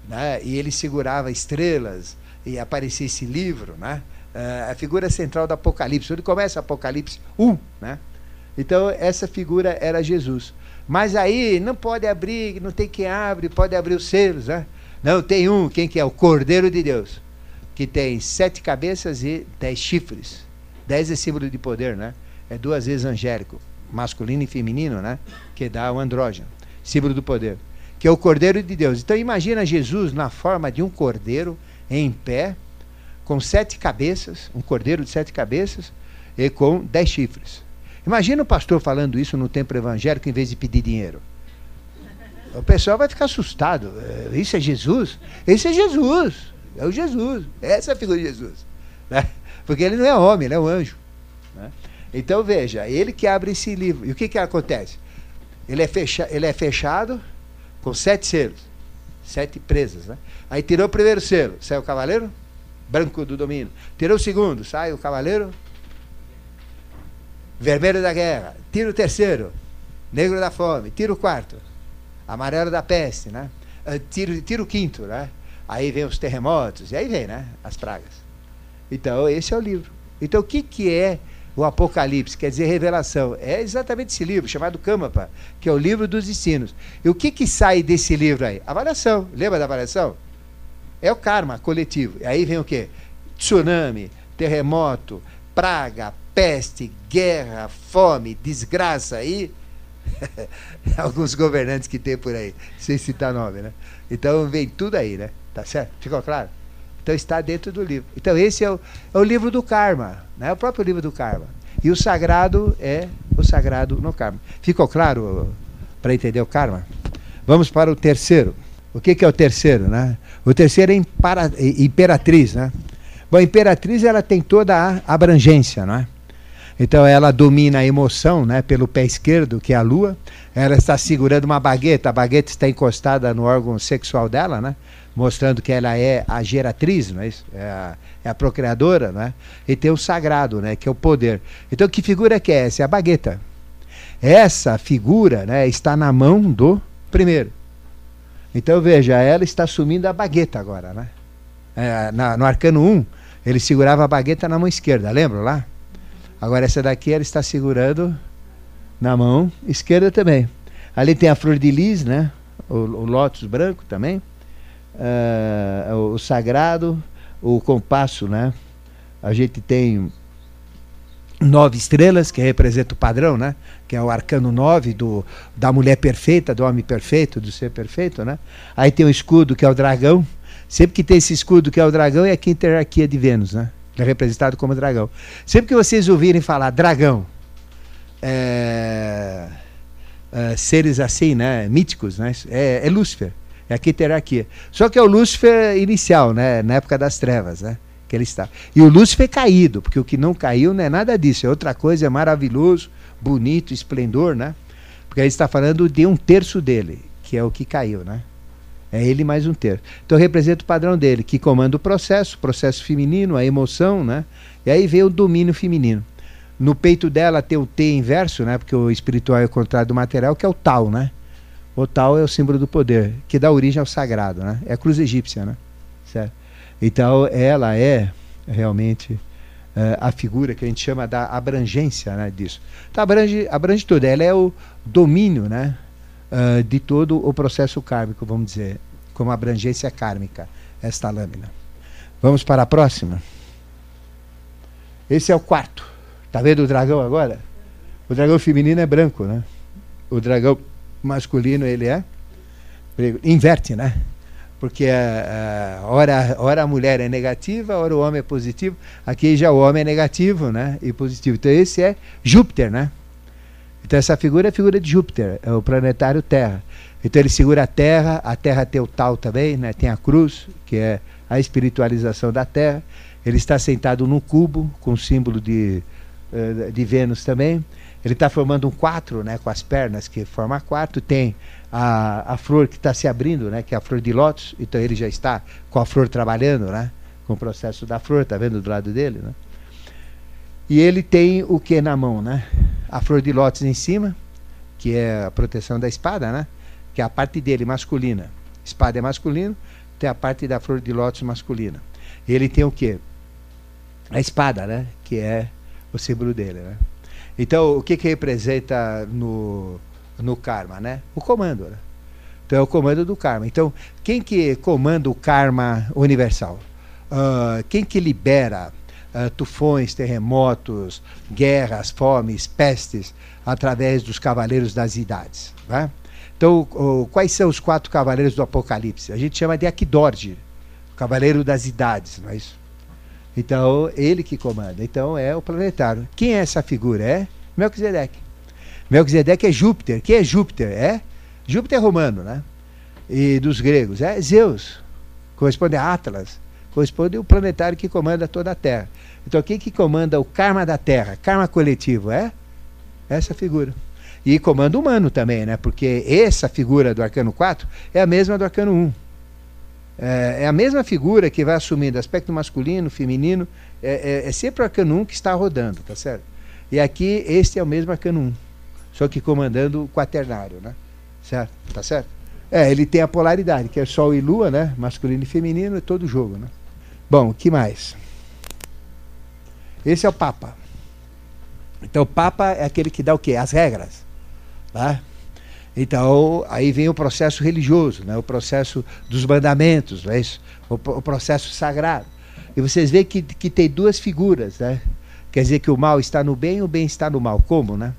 né? e ele segurava estrelas, e aparecia esse livro, né? Uh, a figura central do Apocalipse, onde começa Apocalipse 1. Né? Então, essa figura era Jesus. Mas aí não pode abrir, não tem quem abre, pode abrir os selos. Né? Não, tem um, quem que é? O Cordeiro de Deus, que tem sete cabeças e dez chifres. Dez é símbolo de poder, né? É duas vezes angélico, masculino e feminino, né? Que dá o andrógeno, símbolo do poder que é o Cordeiro de Deus. Então imagina Jesus na forma de um cordeiro em pé, com sete cabeças, um cordeiro de sete cabeças e com dez chifres. Imagina o pastor falando isso no templo evangélico em vez de pedir dinheiro. O pessoal vai ficar assustado. É, isso é Jesus? Isso é Jesus. É o Jesus. Essa é a figura de Jesus. Né? Porque ele não é homem, ele é um anjo. Né? Então veja, ele que abre esse livro. E o que, que acontece? Ele é, fecha, ele é fechado com sete selos, sete presas. Né? Aí tirou o primeiro selo, sai o cavaleiro branco do domínio. Tirou o segundo, sai o cavaleiro vermelho da guerra. Tira o terceiro, negro da fome. Tira o quarto, amarelo da peste. Né? Ah, tira, tira o quinto, né? aí vem os terremotos, e aí vem né? as pragas. Então, esse é o livro. Então, o que, que é o Apocalipse, quer dizer revelação. É exatamente esse livro, chamado Kamapa, que é o livro dos ensinos. E o que, que sai desse livro aí? Avaliação. Lembra da avaliação? É o karma coletivo. E aí vem o quê? Tsunami, terremoto, praga, peste, guerra, fome, desgraça aí. Alguns governantes que tem por aí, sem citar nome, né? Então vem tudo aí, né? Tá certo? Ficou claro? Então está dentro do livro. Então esse é o, é o livro do karma, né? o próprio livro do karma. E o sagrado é o sagrado no karma. Ficou claro para entender o karma? Vamos para o terceiro. O que, que é o terceiro? Né? O terceiro é imperatriz. Né? Bom, a imperatriz ela tem toda a abrangência, não é? Então ela domina a emoção, né, pelo pé esquerdo, que é a lua. Ela está segurando uma bagueta, a bagueta está encostada no órgão sexual dela, né? mostrando que ela é a geratriz, não é, isso? é, a, é a procriadora, né? e tem o sagrado, né? que é o poder. Então, que figura que é essa? É a bagueta. Essa figura né, está na mão do primeiro. Então, veja, ela está assumindo a bagueta agora. Né? É, na, no arcano 1, ele segurava a bagueta na mão esquerda, lembra lá? Agora, essa daqui ela está segurando na mão esquerda também. Ali tem a flor de lis, né? o, o lótus branco também uh, o sagrado, o compasso, né? A gente tem nove estrelas, que representa o padrão, né? Que é o arcano nove do, da mulher perfeita, do homem perfeito, do ser perfeito, né? Aí tem o escudo, que é o dragão. Sempre que tem esse escudo, que é o dragão, é a quinta hierarquia de Vênus, né? É representado como dragão. Sempre que vocês ouvirem falar dragão, é, é, seres assim, né? Míticos, né? É, é Lúcifer. É aqui terá aqui. Só que é o Lúcifer inicial, né? Na época das trevas, né? Que ele está. E o Lúcifer caído, porque o que não caiu não é nada disso, é outra coisa, é maravilhoso, bonito, esplendor, né? Porque aí está falando de um terço dele, que é o que caiu, né? É ele mais um terço. Então representa o padrão dele, que comanda o processo, o processo feminino, a emoção, né? E aí vem o domínio feminino. No peito dela tem o T inverso, né? Porque o espiritual é o contrário do material, que é o tal, né? O tal é o símbolo do poder, que dá origem ao sagrado, né? É a cruz egípcia, né? Certo? Então, ela é realmente é, a figura que a gente chama da abrangência né, disso. Então, abrange, abrange tudo. Ela é o domínio né, uh, de todo o processo kármico, vamos dizer, como abrangência kármica, esta lâmina. Vamos para a próxima? Esse é o quarto. Está vendo o dragão agora? O dragão feminino é branco, né? O dragão masculino ele é inverte, né? Porque a, a, ora, ora a mulher é negativa, ora o homem é positivo. Aqui já o homem é negativo, né? E positivo. Então esse é Júpiter, né? Então essa figura é a figura de Júpiter, é o planetário Terra. Então ele segura a Terra, a Terra tem o tal também, né? Tem a cruz, que é a espiritualização da Terra. Ele está sentado num cubo com o símbolo de, eh, de Vênus também. Ele está formando um quatro, né, com as pernas que forma quatro. Tem a, a flor que está se abrindo, né, que é a flor de lótus. Então ele já está com a flor trabalhando, né, com o processo da flor. Está vendo do lado dele, né? E ele tem o que na mão, né? A flor de lótus em cima, que é a proteção da espada, né? Que é a parte dele masculina. Espada é masculino, tem a parte da flor de lótus masculina. Ele tem o que? A espada, né? Que é o símbolo dele, né? Então, o que, que representa no, no karma? Né? O comando. Né? Então, é o comando do karma. Então, quem que comanda o karma universal? Uh, quem que libera uh, tufões, terremotos, guerras, fomes, pestes, através dos cavaleiros das idades? Né? Então, quais são os quatro cavaleiros do Apocalipse? A gente chama de Aquidorde, cavaleiro das idades, não é isso? Então, ele que comanda. Então, é o planetário. Quem é essa figura? É Melquisedeque. Melquisedeque é Júpiter. Quem é Júpiter? É Júpiter romano, né? E dos gregos. É Zeus. Corresponde a Atlas. Corresponde ao planetário que comanda toda a Terra. Então, quem que comanda o karma da Terra? Karma coletivo, é? Essa figura. E comando humano também, né? Porque essa figura do arcano 4 é a mesma do arcano 1. É, é a mesma figura que vai assumindo aspecto masculino, feminino. É, é, é sempre o arcano 1 que está rodando, tá certo? E aqui, este é o mesmo arcano 1. Só que comandando o quaternário, né? Certo? Tá certo? É, ele tem a polaridade, que é Sol e Lua, né? Masculino e feminino, é todo jogo, né? Bom, o que mais? Esse é o Papa. Então, o Papa é aquele que dá o quê? As regras. Tá? Então, aí vem o processo religioso, né? o processo dos mandamentos, não é isso? O, o, processo sagrado. E vocês veem que, que tem duas figuras, né? Quer dizer que o mal está no bem e o bem está no mal. Como, né?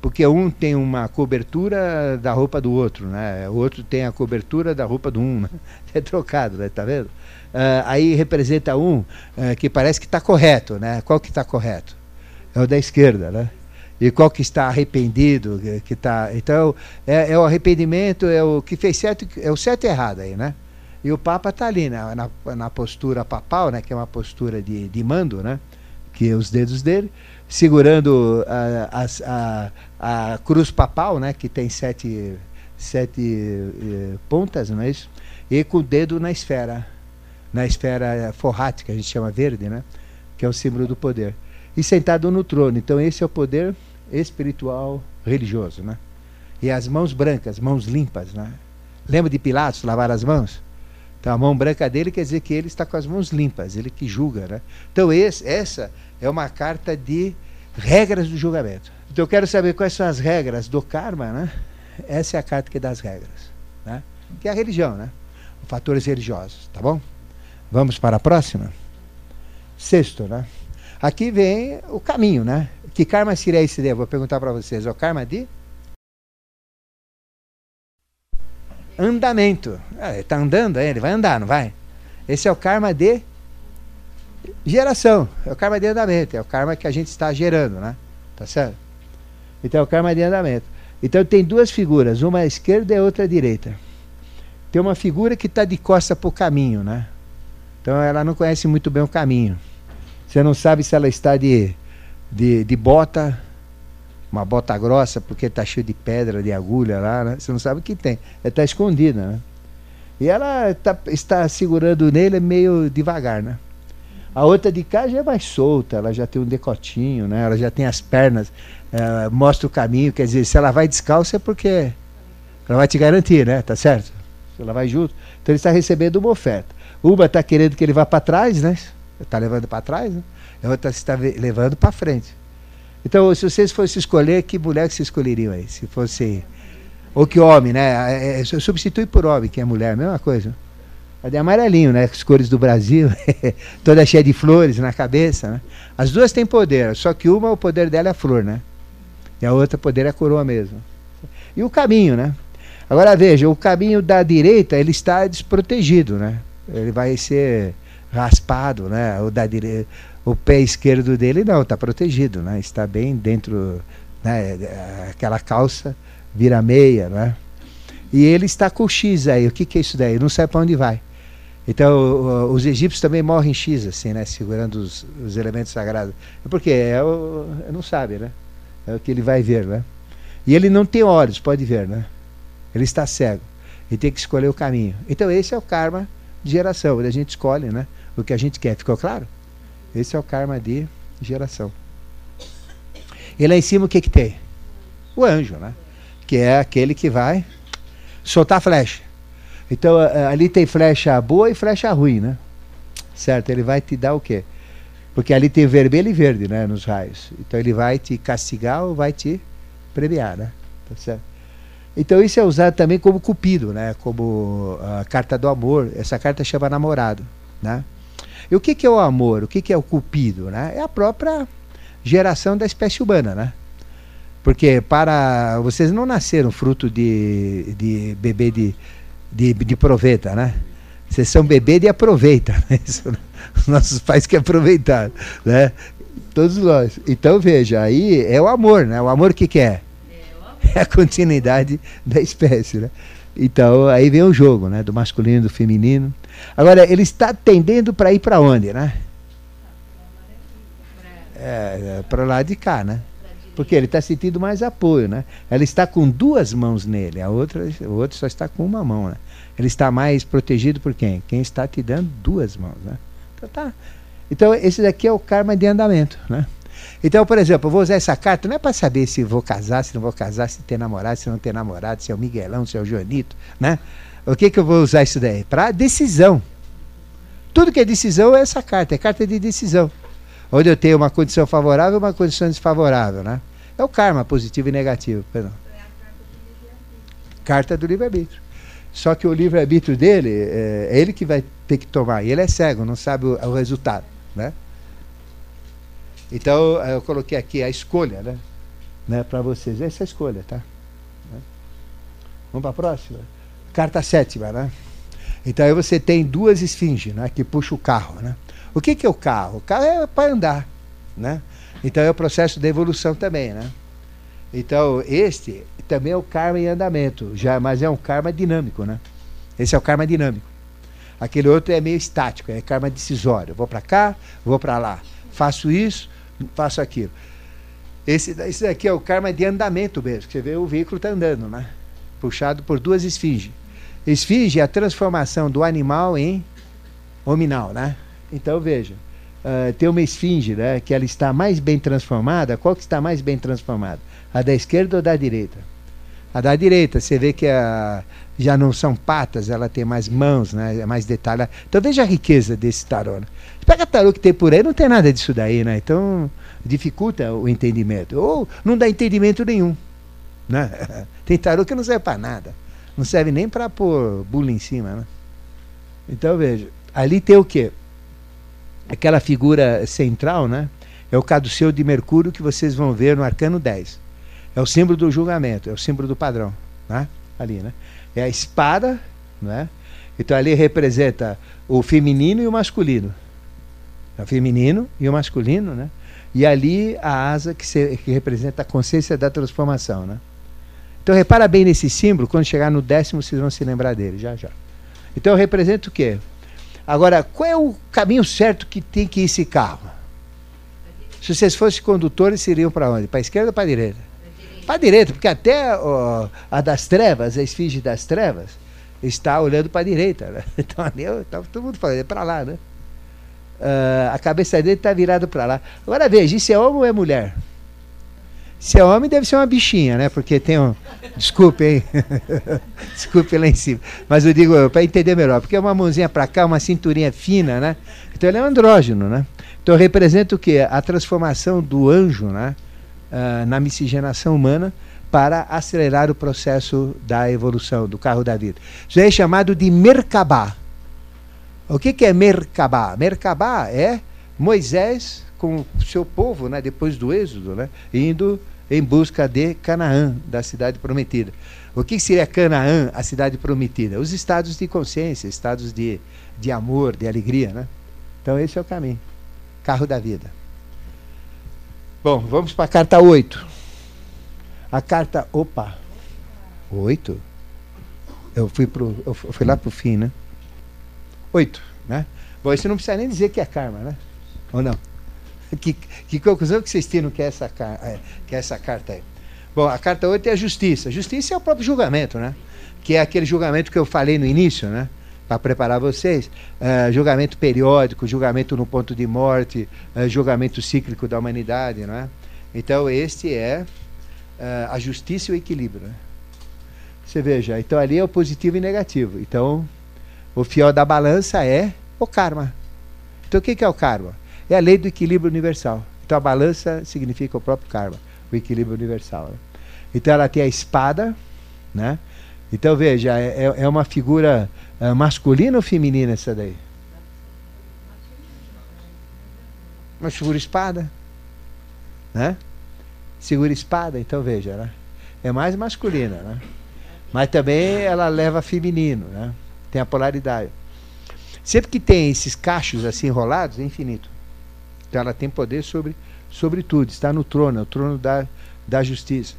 Porque um tem uma cobertura da roupa do outro, né? O outro tem a cobertura da roupa do um, né? É trocado, né? Tá vendo? Uh, aí representa um uh, que parece que está correto, né? Qual que está correto? É o da esquerda, né? E qual que está arrependido, que está... Então, é, é, o arrependimento, é o que fez certo, é o certo e errado aí, né? E o Papa está ali, né? na, na postura papal, né? Que é uma postura de, de mando, né? Que é os dedos dele, segurando a, a, a, a cruz papal, né? Que tem sete, sete eh, pontas, não é isso? E com o dedo na esfera, na esfera forrática, a gente chama verde, né? Que é o símbolo do poder. E sentado no trono. Então esse é o poder espiritual religioso, né? E as mãos brancas, mãos limpas, né? Lembra de Pilatos lavar as mãos? Então a mão branca dele quer dizer que ele está com as mãos limpas, ele que julga, né? Então esse, essa é uma carta de regras do julgamento. Então eu quero saber quais são as regras do karma, né? Essa é a carta que dá as regras, né? Que é a religião, né? Fatores religiosos, tá bom? Vamos para a próxima? Sexto, né? Aqui vem o caminho, né? Que karma seria esse daí? Vou perguntar para vocês. É o karma de? Andamento. Ah, ele está andando, ele vai andar, não vai? Esse é o karma de geração. É o karma de andamento. É o karma que a gente está gerando, né? Tá certo? Então é o karma de andamento. Então tem duas figuras, uma à esquerda e outra à direita. Tem uma figura que está de costa para o caminho, né? Então ela não conhece muito bem o caminho. Você não sabe se ela está de, de, de bota, uma bota grossa, porque está cheio de pedra, de agulha lá, né? Você não sabe o que tem. Ela está escondida, né? E ela tá, está segurando nele meio devagar, né? A outra de cá já é mais solta, ela já tem um decotinho, né? Ela já tem as pernas, é, mostra o caminho, quer dizer, se ela vai descalça é porque ela vai te garantir, né? Tá certo? Se ela vai junto. Então ele está recebendo uma oferta. Uma está querendo que ele vá para trás, né? Está levando para trás, né? a outra está levando para frente. Então, se vocês fossem escolher, que mulher que vocês escolheriam aí? Se fosse. Ou que homem, né? É, é, substitui por homem, que é mulher, mesma coisa. A de amarelinho, né? As cores do Brasil, toda cheia de flores na cabeça, né? As duas têm poder, só que uma, o poder dela é a flor, né? E a outra, o poder é a coroa mesmo. E o caminho, né? Agora veja, o caminho da direita, ele está desprotegido, né? Ele vai ser raspado, né? O, da dire... o pé esquerdo dele não, está protegido, né? Está bem dentro, né? Aquela calça vira meia, né? E ele está com o X aí. O que, que é isso daí? Não sabe para onde vai. Então, os egípcios também morrem X, assim, né? Segurando os, os elementos sagrados. Porque é o, não sabe, né? É o que ele vai ver, né? E ele não tem olhos, pode ver, né? Ele está cego. Ele tem que escolher o caminho. Então, esse é o karma de geração. A gente escolhe, né? o que a gente quer. Ficou claro? Esse é o karma de geração. E lá em cima o que, que tem? O anjo, né? Que é aquele que vai soltar flecha. Então ali tem flecha boa e flecha ruim, né? Certo? Ele vai te dar o quê? Porque ali tem vermelho e verde, né? Nos raios. Então ele vai te castigar ou vai te premiar, né? Tá certo? Então isso é usado também como cupido, né? Como a carta do amor. Essa carta chama namorado, né? E o que, que é o amor? O que, que é o cupido? Né? É a própria geração da espécie humana, né? Porque para vocês não nasceram fruto de, de bebê de, de, de proveta, né? Vocês são bebê de aproveita. Né? Os nossos pais que aproveitaram, né? Todos nós. Então veja, aí é o amor, né? O amor que, que é? é a continuidade da espécie. Né? Então, aí vem o jogo, né? Do masculino e do feminino. Agora, ele está tendendo para ir para onde, né? É, é para lá de cá, né? Porque ele está sentindo mais apoio, né? Ela está com duas mãos nele, a outra, o outro só está com uma mão, né? Ele está mais protegido por quem? Quem está te dando duas mãos, né? Então, tá. então esse daqui é o karma de andamento, né? Então, por exemplo, eu vou usar essa carta não é para saber se vou casar, se não vou casar, se ter namorado, se não ter namorado, se é o Miguelão, se é o Joanito, né? O que, que eu vou usar isso daí? Para decisão. Tudo que é decisão é essa carta, é carta de decisão. Onde eu tenho uma condição favorável e uma condição desfavorável, né? É o karma, positivo e negativo. Perdão. Carta do livre-arbítrio. Só que o livre-arbítrio dele, é, é, ele que vai ter que tomar. E ele é cego, não sabe o, o resultado, né? Então eu coloquei aqui a escolha, né? né para vocês. Essa é a escolha, tá? Né? Vamos para a próxima? Carta sétima, né? Então aí você tem duas esfinges, né? Que puxa o carro, né? O que, que é o carro? O carro é para andar, né? Então é o processo de evolução também, né? Então este também é o karma em andamento, já, mas é um karma dinâmico, né? Esse é o karma dinâmico. Aquele outro é meio estático, é karma decisório. Vou para cá, vou para lá. Faço isso, faço aquilo. Esse, esse daqui é o karma de andamento mesmo. Você vê o veículo está andando, né? Puxado por duas esfinges. Esfinge é a transformação do animal em hominal, né? Então veja, uh, tem uma esfinge, né? Que ela está mais bem transformada. Qual que está mais bem transformada? A da esquerda ou da direita? A da direita, você vê que a, já não são patas, ela tem mais mãos, né? É mais detalhada. Então veja a riqueza desse tarô. Né? Pega tarô que tem por aí, não tem nada disso daí, né? Então dificulta o entendimento. Ou não dá entendimento nenhum. Né? Tem tarô que não serve para nada. Não serve nem para pôr bula em cima, né? Então veja, ali tem o quê? Aquela figura central, né? É o caduceu de Mercúrio que vocês vão ver no arcano 10. É o símbolo do julgamento, é o símbolo do padrão, né? Ali, né? É a espada, né? Então ali representa o feminino e o masculino. É o feminino e o masculino, né? E ali a asa que, se, que representa a consciência da transformação, né? Então repara bem nesse símbolo, quando chegar no décimo vocês vão se lembrar dele, já já. Então representa o quê? Agora, qual é o caminho certo que tem que ir esse carro? Se vocês fossem condutores, seriam para onde? Para a esquerda ou para a direita? Para a direita, porque até ó, a das trevas, a esfinge das trevas, está olhando para a direita. Né? Então ali tá todo mundo falando, é para lá, né? Uh, a cabeça dele está virada para lá. Agora veja, isso é homem ou é mulher? Se é homem, deve ser uma bichinha, né? Porque tem um. Desculpe, hein? Desculpe lá em cima. Mas eu digo para entender melhor, porque é uma mãozinha para cá, uma cinturinha fina, né? Então ele é um andrógeno, né? Então representa o quê? A transformação do anjo, né? Uh, na miscigenação humana para acelerar o processo da evolução do carro da vida. Isso é chamado de Merkabah. O que, que é Merkabah? Merkabah é Moisés com o seu povo, né, depois do êxodo, né, indo em busca de Canaã, da cidade prometida. O que seria Canaã, a cidade prometida? Os estados de consciência, estados de, de amor, de alegria. Né? Então, esse é o caminho. Carro da vida. Bom, vamos para a carta 8. A carta. Opa! 8? Eu fui, pro, eu fui lá para o fim, né? 8, né? Bom, isso não precisa nem dizer que é karma, né? Ou não? Que, que conclusão que vocês tiram que é, essa, é, que é essa carta aí? Bom, a carta 8 é a justiça. Justiça é o próprio julgamento, né? Que é aquele julgamento que eu falei no início, né? Para preparar vocês, uh, julgamento periódico, julgamento no ponto de morte, uh, julgamento cíclico da humanidade, não é? Então este é uh, a justiça e o equilíbrio. Né? Você veja, então ali é o positivo e negativo. Então o fiel da balança é o karma. Então o que, é o karma? É a lei do equilíbrio universal. Então a balança significa o próprio karma, o equilíbrio universal. Né? Então ela tem a espada, né? Então veja, é, é, é uma figura é masculina ou feminina essa daí? Mas segura espada. Né? Segura espada, então veja, né? É mais masculina, né? Mas também ela leva feminino, né? Tem a polaridade. Sempre que tem esses cachos assim enrolados, é infinito. Então ela tem poder sobre, sobre tudo, está no trono, é o trono da, da justiça.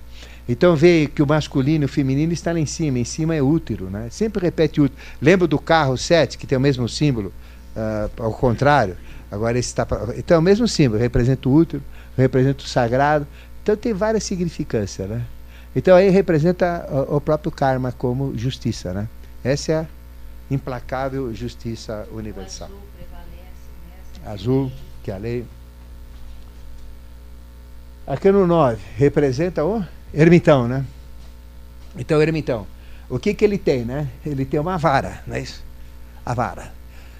Então vê que o masculino e o feminino está lá em cima, em cima é útero, né? Sempre repete útero. Lembra do carro 7, que tem o mesmo símbolo, uh, ao contrário? Agora esse está. Então é o mesmo símbolo, representa o útero, representa o sagrado. Então tem várias significâncias, né? Então aí representa o, o próprio karma como justiça, né? Essa é a implacável justiça universal. azul, prevalece, né? azul que é a lei. Aqui no 9, representa o ermitão, né? Então, ermitão, o que, que ele tem, né? Ele tem uma vara, não é isso? A vara.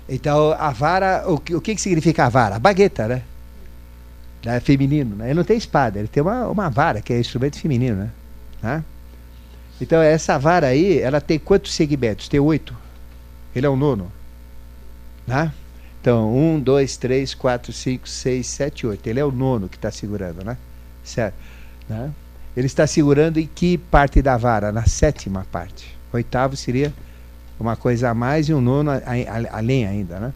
Então, a vara, o que, o que, que significa a vara? A bagueta, né? É feminino, né? Ele não tem espada, ele tem uma, uma vara, que é instrumento feminino, né? Tá? Então, essa vara aí, ela tem quantos segmentos? Tem oito. Ele é o nono. Né? Então, um, dois, três, quatro, cinco, seis, sete, oito. Ele é o nono que está segurando, né? Certo. Né? Ele está segurando em que parte da vara? Na sétima parte. oitavo seria uma coisa a mais e um nono além ainda, né?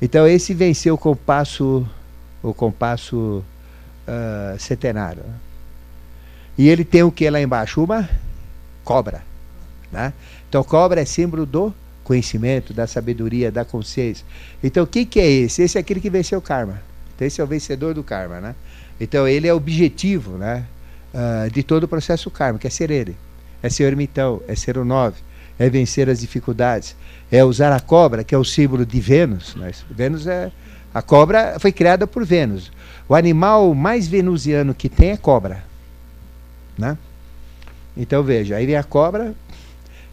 Então esse venceu o compasso, o compasso uh, centenário. E ele tem o que lá embaixo? Uma cobra. Né? Então cobra é símbolo do conhecimento, da sabedoria, da consciência. Então o que, que é esse? Esse é aquele que venceu o karma. Então esse é o vencedor do karma, né? Então ele é objetivo, né? Uh, de todo o processo kármico, é ser ele. É ser o ermitão, é ser o nove, é vencer as dificuldades, é usar a cobra, que é o símbolo de Vênus. Né? Vênus é. A cobra foi criada por Vênus. O animal mais venusiano que tem é cobra. Né? Então veja, aí vem a cobra,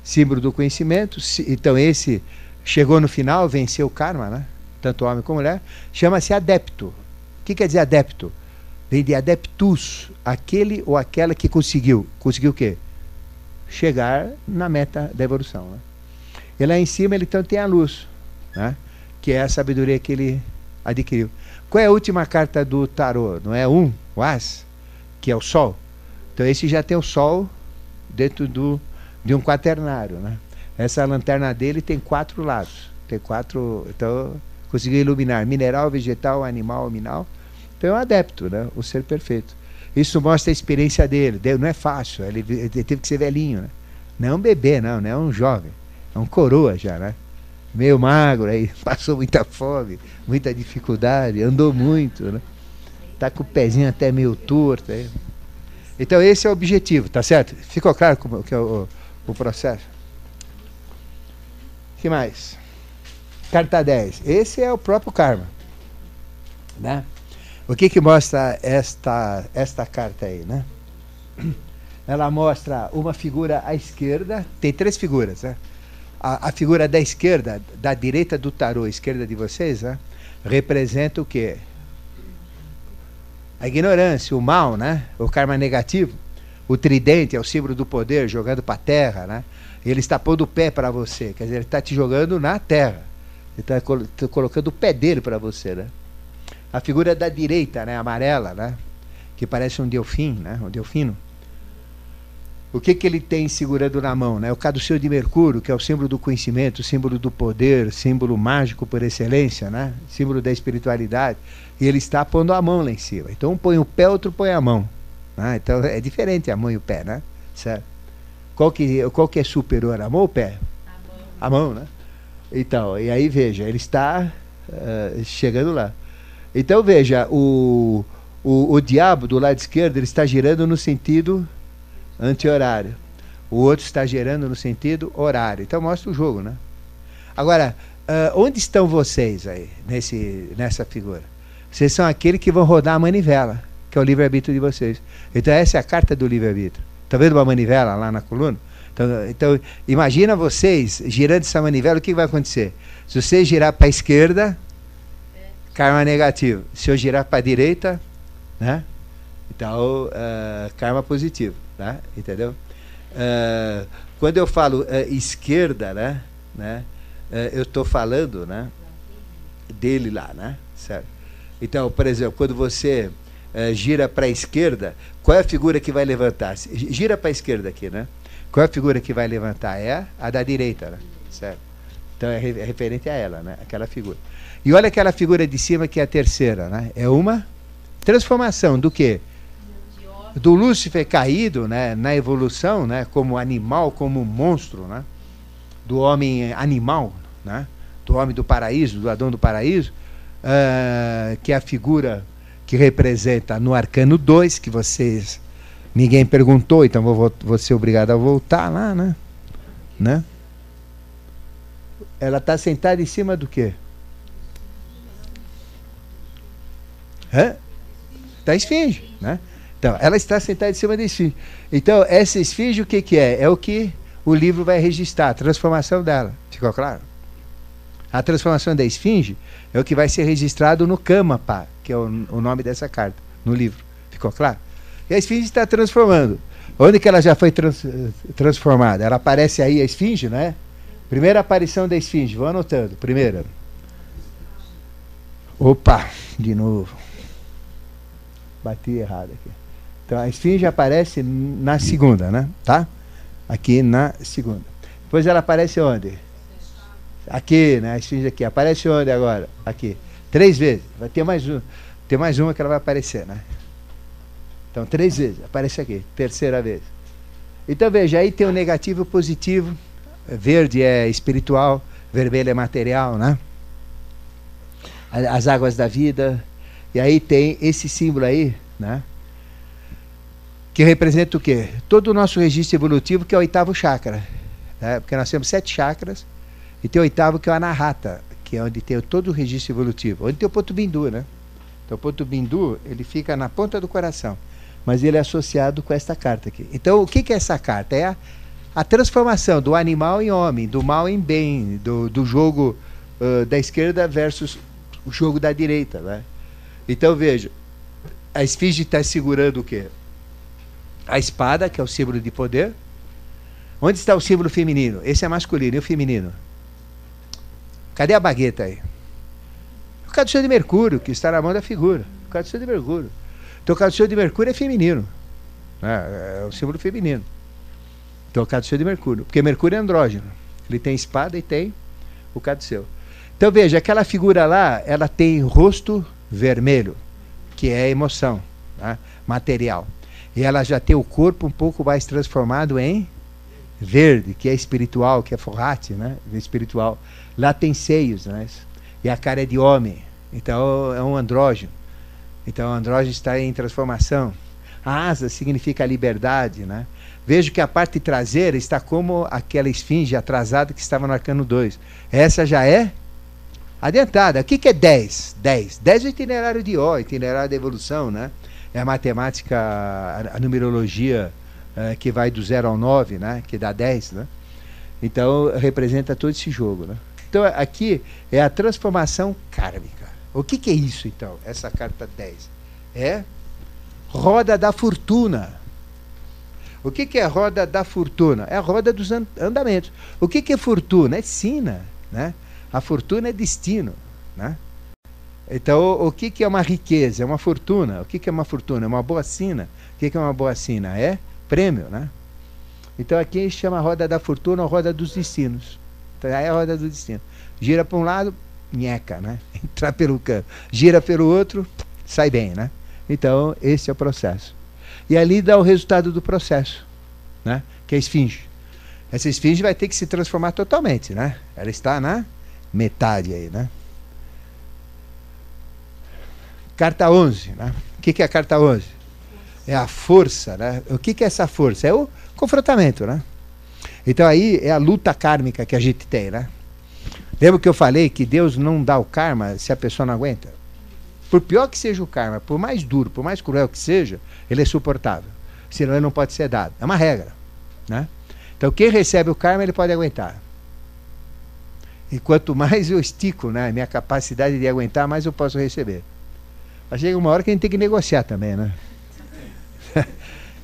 símbolo do conhecimento. Então esse chegou no final, venceu o karma, né? tanto homem como mulher. Chama-se adepto. O que quer dizer adepto? Vem de adeptus, aquele ou aquela que conseguiu. Conseguiu o quê? Chegar na meta da evolução. Né? E lá em cima ele então tem a luz, né? que é a sabedoria que ele adquiriu. Qual é a última carta do tarô? Não é um, o As, que é o Sol? Então esse já tem o Sol dentro do, de um quaternário. Né? Essa lanterna dele tem quatro lados. Tem quatro. Então conseguiu iluminar mineral, vegetal, animal, minal então é um adepto, né? o ser perfeito. Isso mostra a experiência dele. Não é fácil, ele, teve que ser velhinho. Né? Não é um bebê, não, não é um jovem. É um coroa já, né? Meio magro, aí passou muita fome, muita dificuldade, andou muito, né? Tá com o pezinho até meio torto. Aí. Então esse é o objetivo, tá certo? Ficou claro como que é o, o processo? que mais? Carta 10. Esse é o próprio karma. Né? O que, que mostra esta, esta carta aí, né? Ela mostra uma figura à esquerda, tem três figuras, né? A, a figura da esquerda, da direita do tarô, esquerda de vocês, né? representa o quê? A ignorância, o mal, né? O karma negativo. O tridente é o símbolo do poder, jogando para a terra, né? Ele está pondo o pé para você, quer dizer, ele está te jogando na terra. Ele está tá colocando o pé dele para você, né? A figura da direita, né, amarela, né, que parece um delfim, né, um delfino. O que, que ele tem segurando na mão? Né? O caduceu de Mercúrio, que é o símbolo do conhecimento, símbolo do poder, símbolo mágico por excelência, né? símbolo da espiritualidade. E ele está pondo a mão lá em cima. Então um põe o pé, outro põe a mão. Né? Então é diferente a mão e o pé, né? Certo? Qual que, qual que é superior, a mão ou o pé? A mão. A mão, né? Então, e aí veja, ele está uh, chegando lá. Então veja, o, o, o diabo do lado esquerdo ele está girando no sentido anti-horário. O outro está girando no sentido horário. Então mostra o jogo, né? Agora, uh, onde estão vocês aí, nesse, nessa figura? Vocês são aqueles que vão rodar a manivela, que é o livre-arbítrio de vocês. Então essa é a carta do livre-arbítrio. Está vendo uma manivela lá na coluna? Então, então, imagina vocês girando essa manivela, o que vai acontecer? Se você girar para a esquerda, karma negativo. Se eu girar para a direita, né? Então, uh, karma positivo, né? Entendeu? Uh, quando eu falo uh, esquerda, né? né? eu estou falando, né? Dele lá, né? Certo? Então, por exemplo, quando você gira para a esquerda, qual é a figura que vai levantar? Gira para a esquerda aqui, né? Qual é a figura que vai levantar? É a da direita, né? Certo? Então é referente a ela, né? Aquela figura. E olha aquela figura de cima que é a terceira, né? É uma transformação do quê? do Lúcifer caído, né, na evolução, né, como animal, como monstro, né, do homem animal, né, do homem do paraíso, do Adão do paraíso, uh, que é a figura que representa no Arcano 2, que vocês ninguém perguntou, então vou, vou ser obrigado a voltar lá, né? né? Ela está sentada em cima do quê? Hã? Da esfinge, né? Então, ela está sentada em cima da esfinge. Então, essa esfinge o que, que é? É o que o livro vai registrar, a transformação dela. Ficou claro? A transformação da esfinge é o que vai ser registrado no Kamapa, que é o, o nome dessa carta, no livro. Ficou claro? E a esfinge está transformando. Onde que ela já foi trans, transformada? Ela aparece aí, a esfinge, né? Primeira aparição da esfinge, vou anotando. Primeira. Opa, de novo. Bati errado aqui. Então a esfinge aparece na segunda, né? Tá? Aqui na segunda. Depois ela aparece onde? Aqui, né? A esfinge aqui. Aparece onde agora? Aqui. Três vezes. Vai ter mais um. Tem mais uma que ela vai aparecer, né? Então, três vezes. Aparece aqui. Terceira vez. Então, veja, aí tem o negativo e o positivo. Verde é espiritual, vermelho é material, né? As águas da vida. E aí tem esse símbolo aí, né? Que representa o quê? Todo o nosso registro evolutivo, que é o oitavo chakra. Né? Porque nós temos sete chakras e tem o oitavo, que é o anahata, que é onde tem todo o registro evolutivo. Onde tem o ponto bindu, né? Então o ponto bindu, ele fica na ponta do coração. Mas ele é associado com esta carta aqui. Então o que, que é essa carta? É a, a transformação do animal em homem, do mal em bem, do, do jogo uh, da esquerda versus o jogo da direita, né? Então veja, a esfinge está segurando o quê? A espada, que é o símbolo de poder. Onde está o símbolo feminino? Esse é masculino e o feminino? Cadê a bagueta aí? O caduceu de Mercúrio, que está na mão da figura. O caduceu de Mercúrio. Então o caduceu de Mercúrio é feminino. É, é o símbolo feminino. Então o caduceu de Mercúrio. Porque Mercúrio é andrógeno. Ele tem espada e tem o caduceu. Então veja, aquela figura lá, ela tem rosto vermelho, que é emoção, né? material. E ela já tem o corpo um pouco mais transformado em verde, que é espiritual, que é forrate, né? espiritual. Lá tem seios, né? E a cara é de homem. Então é um andrógeno. Então o andrógeno está em transformação. A asa significa liberdade, né? Vejo que a parte traseira está como aquela esfinge atrasada que estava no arcano 2. Essa já é adiantada. O que, que é 10? 10. 10 é o itinerário de O, itinerário da evolução, né? É a matemática, a, numerologia é, que vai do 0 ao 9, né? Que dá 10, né? Então representa todo esse jogo, né? Então, aqui é a transformação kármica. O que, que é isso, então? Essa carta 10. É roda da fortuna. O que, que é roda da fortuna? É a roda dos andamentos. O que, que é fortuna? É sina. Né? A fortuna é destino. Né? Então, o, que, que é uma riqueza? É uma fortuna. O que, que é uma fortuna? É uma boa sina. O que, que é uma boa sina? É prêmio. Né? Então, aqui chama a roda da fortuna a roda dos destinos. Então, é a roda do destino. Gira para um lado, nheca, né? Entrar pelo canto. Gira pelo outro, sai bem, né? Então, esse é o processo. E ali dá o resultado do processo, né? Que é a esfinge. Essa esfinge vai ter que se transformar totalmente, né? Ela está na metade aí, né? Carta 11, né? O que, que é a carta 11? É a força, né? O que, que é essa força? É o confrontamento, né? Então aí é a luta kármica que a gente tem, né? Lembra que eu falei que Deus não dá o karma se a pessoa não aguenta? Por pior que seja o karma, por mais duro, por mais cruel que seja, ele é suportável. Senão ele não pode ser dado. É uma regra. Né? Então quem recebe o karma, ele pode aguentar. E quanto mais eu estico né, minha capacidade de aguentar, mais eu posso receber. Mas chega uma hora que a gente tem que negociar também, né?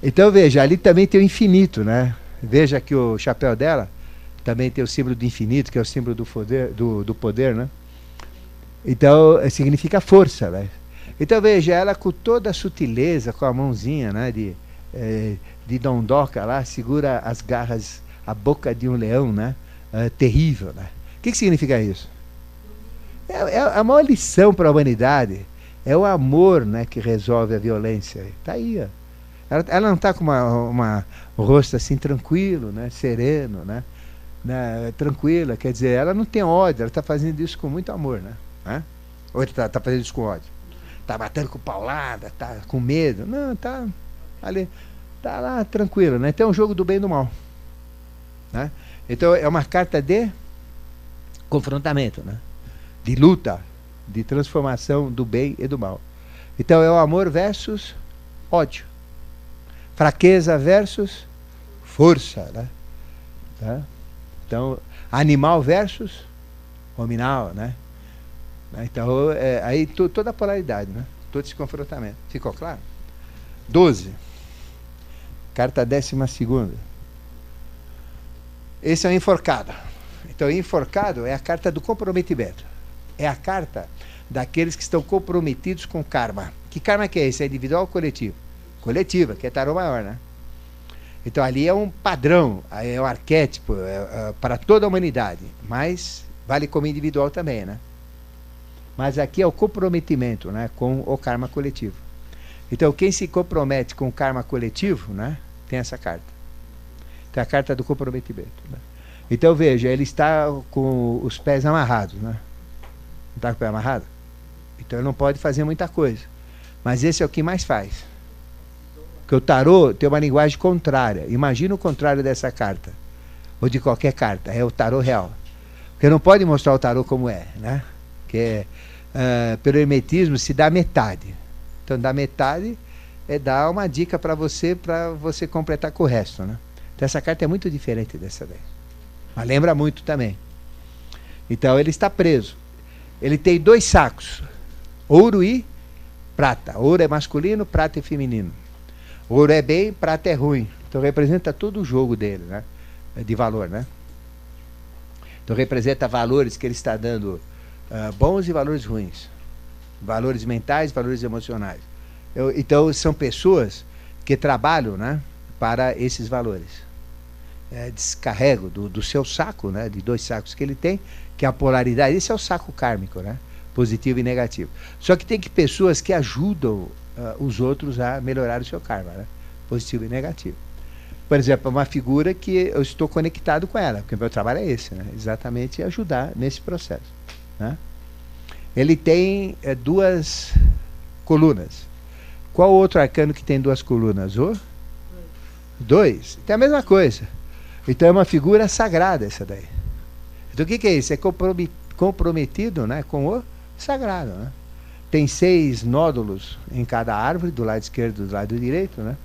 então veja, ali também tem o infinito, né? Veja que o chapéu dela também tem o símbolo do infinito, que é o símbolo do poder, do, do poder né? Então, eh, significa força, né? Então, veja, ela com toda a sutileza, com a mãozinha, né, de, eh, de dondoca lá, segura as garras, a boca de um leão, né? Eh, terrível, né? O que, que significa isso? É, é a maior lição para a humanidade. É o amor, né, que resolve a violência. Está aí, ó. Ela, ela não está com uma, uma, um rosto assim tranquilo, né? sereno, né? né? tranquila. Quer dizer, ela não tem ódio, ela está fazendo isso com muito amor. Né? né? Ou está tá fazendo isso com ódio? Está batendo com paulada, está com medo? Não, está ali, está lá tranquila. Né? Então é um jogo do bem e do mal. Né? Então é uma carta de confrontamento, né? de luta, de transformação do bem e do mal. Então é o amor versus ódio. Fraqueza versus força. Né? Tá? Então, animal versus hominal. Né? Então, é, aí toda a polaridade, né? todo esse confrontamento. Ficou claro? 12. Carta décima segunda. Esse é o enforcado. Então, enforcado é a carta do comprometimento. É a carta daqueles que estão comprometidos com karma. Que karma que é esse? É individual ou coletivo? Coletiva, que é tarô maior, né? Então ali é um padrão, é um arquétipo é, é, para toda a humanidade, mas vale como individual também, né? Mas aqui é o comprometimento, né, com o karma coletivo. Então quem se compromete com o karma coletivo, né, tem essa carta. Tem a carta do comprometimento. Né? Então veja, ele está com os pés amarrados, né? Não está com o pé amarrado? Então ele não pode fazer muita coisa. Mas esse é o que mais faz. Porque o tarô tem uma linguagem contrária. Imagina o contrário dessa carta. Ou de qualquer carta. É o tarô real. Porque não pode mostrar o tarô como é, né? Que uh, pelo hermetismo se dá metade. Então dá metade é dar uma dica para você para você completar com o resto, né? Então essa carta é muito diferente dessa daí. Mas lembra muito também. Então ele está preso. Ele tem dois sacos ouro e prata. Ouro é masculino, prata é feminino. Ouro é bem, prata é ruim. Então representa todo o jogo dele, né? De valor, né? Então representa valores que ele está dando uh, bons e valores ruins. Valores mentais, valores emocionais. Eu, então são pessoas que trabalham, né? Para esses valores. É, descarrego do, do seu saco, né? De dois sacos que ele tem, que é a polaridade. Esse é o saco kármico, né? positivo e negativo. Só que tem que pessoas que ajudam uh, os outros a melhorar o seu karma, né? positivo e negativo. Por exemplo, uma figura que eu estou conectado com ela, porque meu trabalho é esse, né? exatamente ajudar nesse processo. Né? Ele tem é, duas colunas. Qual outro arcano que tem duas colunas? O? Dois. Tem a mesma coisa. Então é uma figura sagrada essa daí. Então o que, que é isso? É comprometido né, com o sagrado. Né? Tem seis nódulos em cada árvore, do lado esquerdo e do lado direito. Né?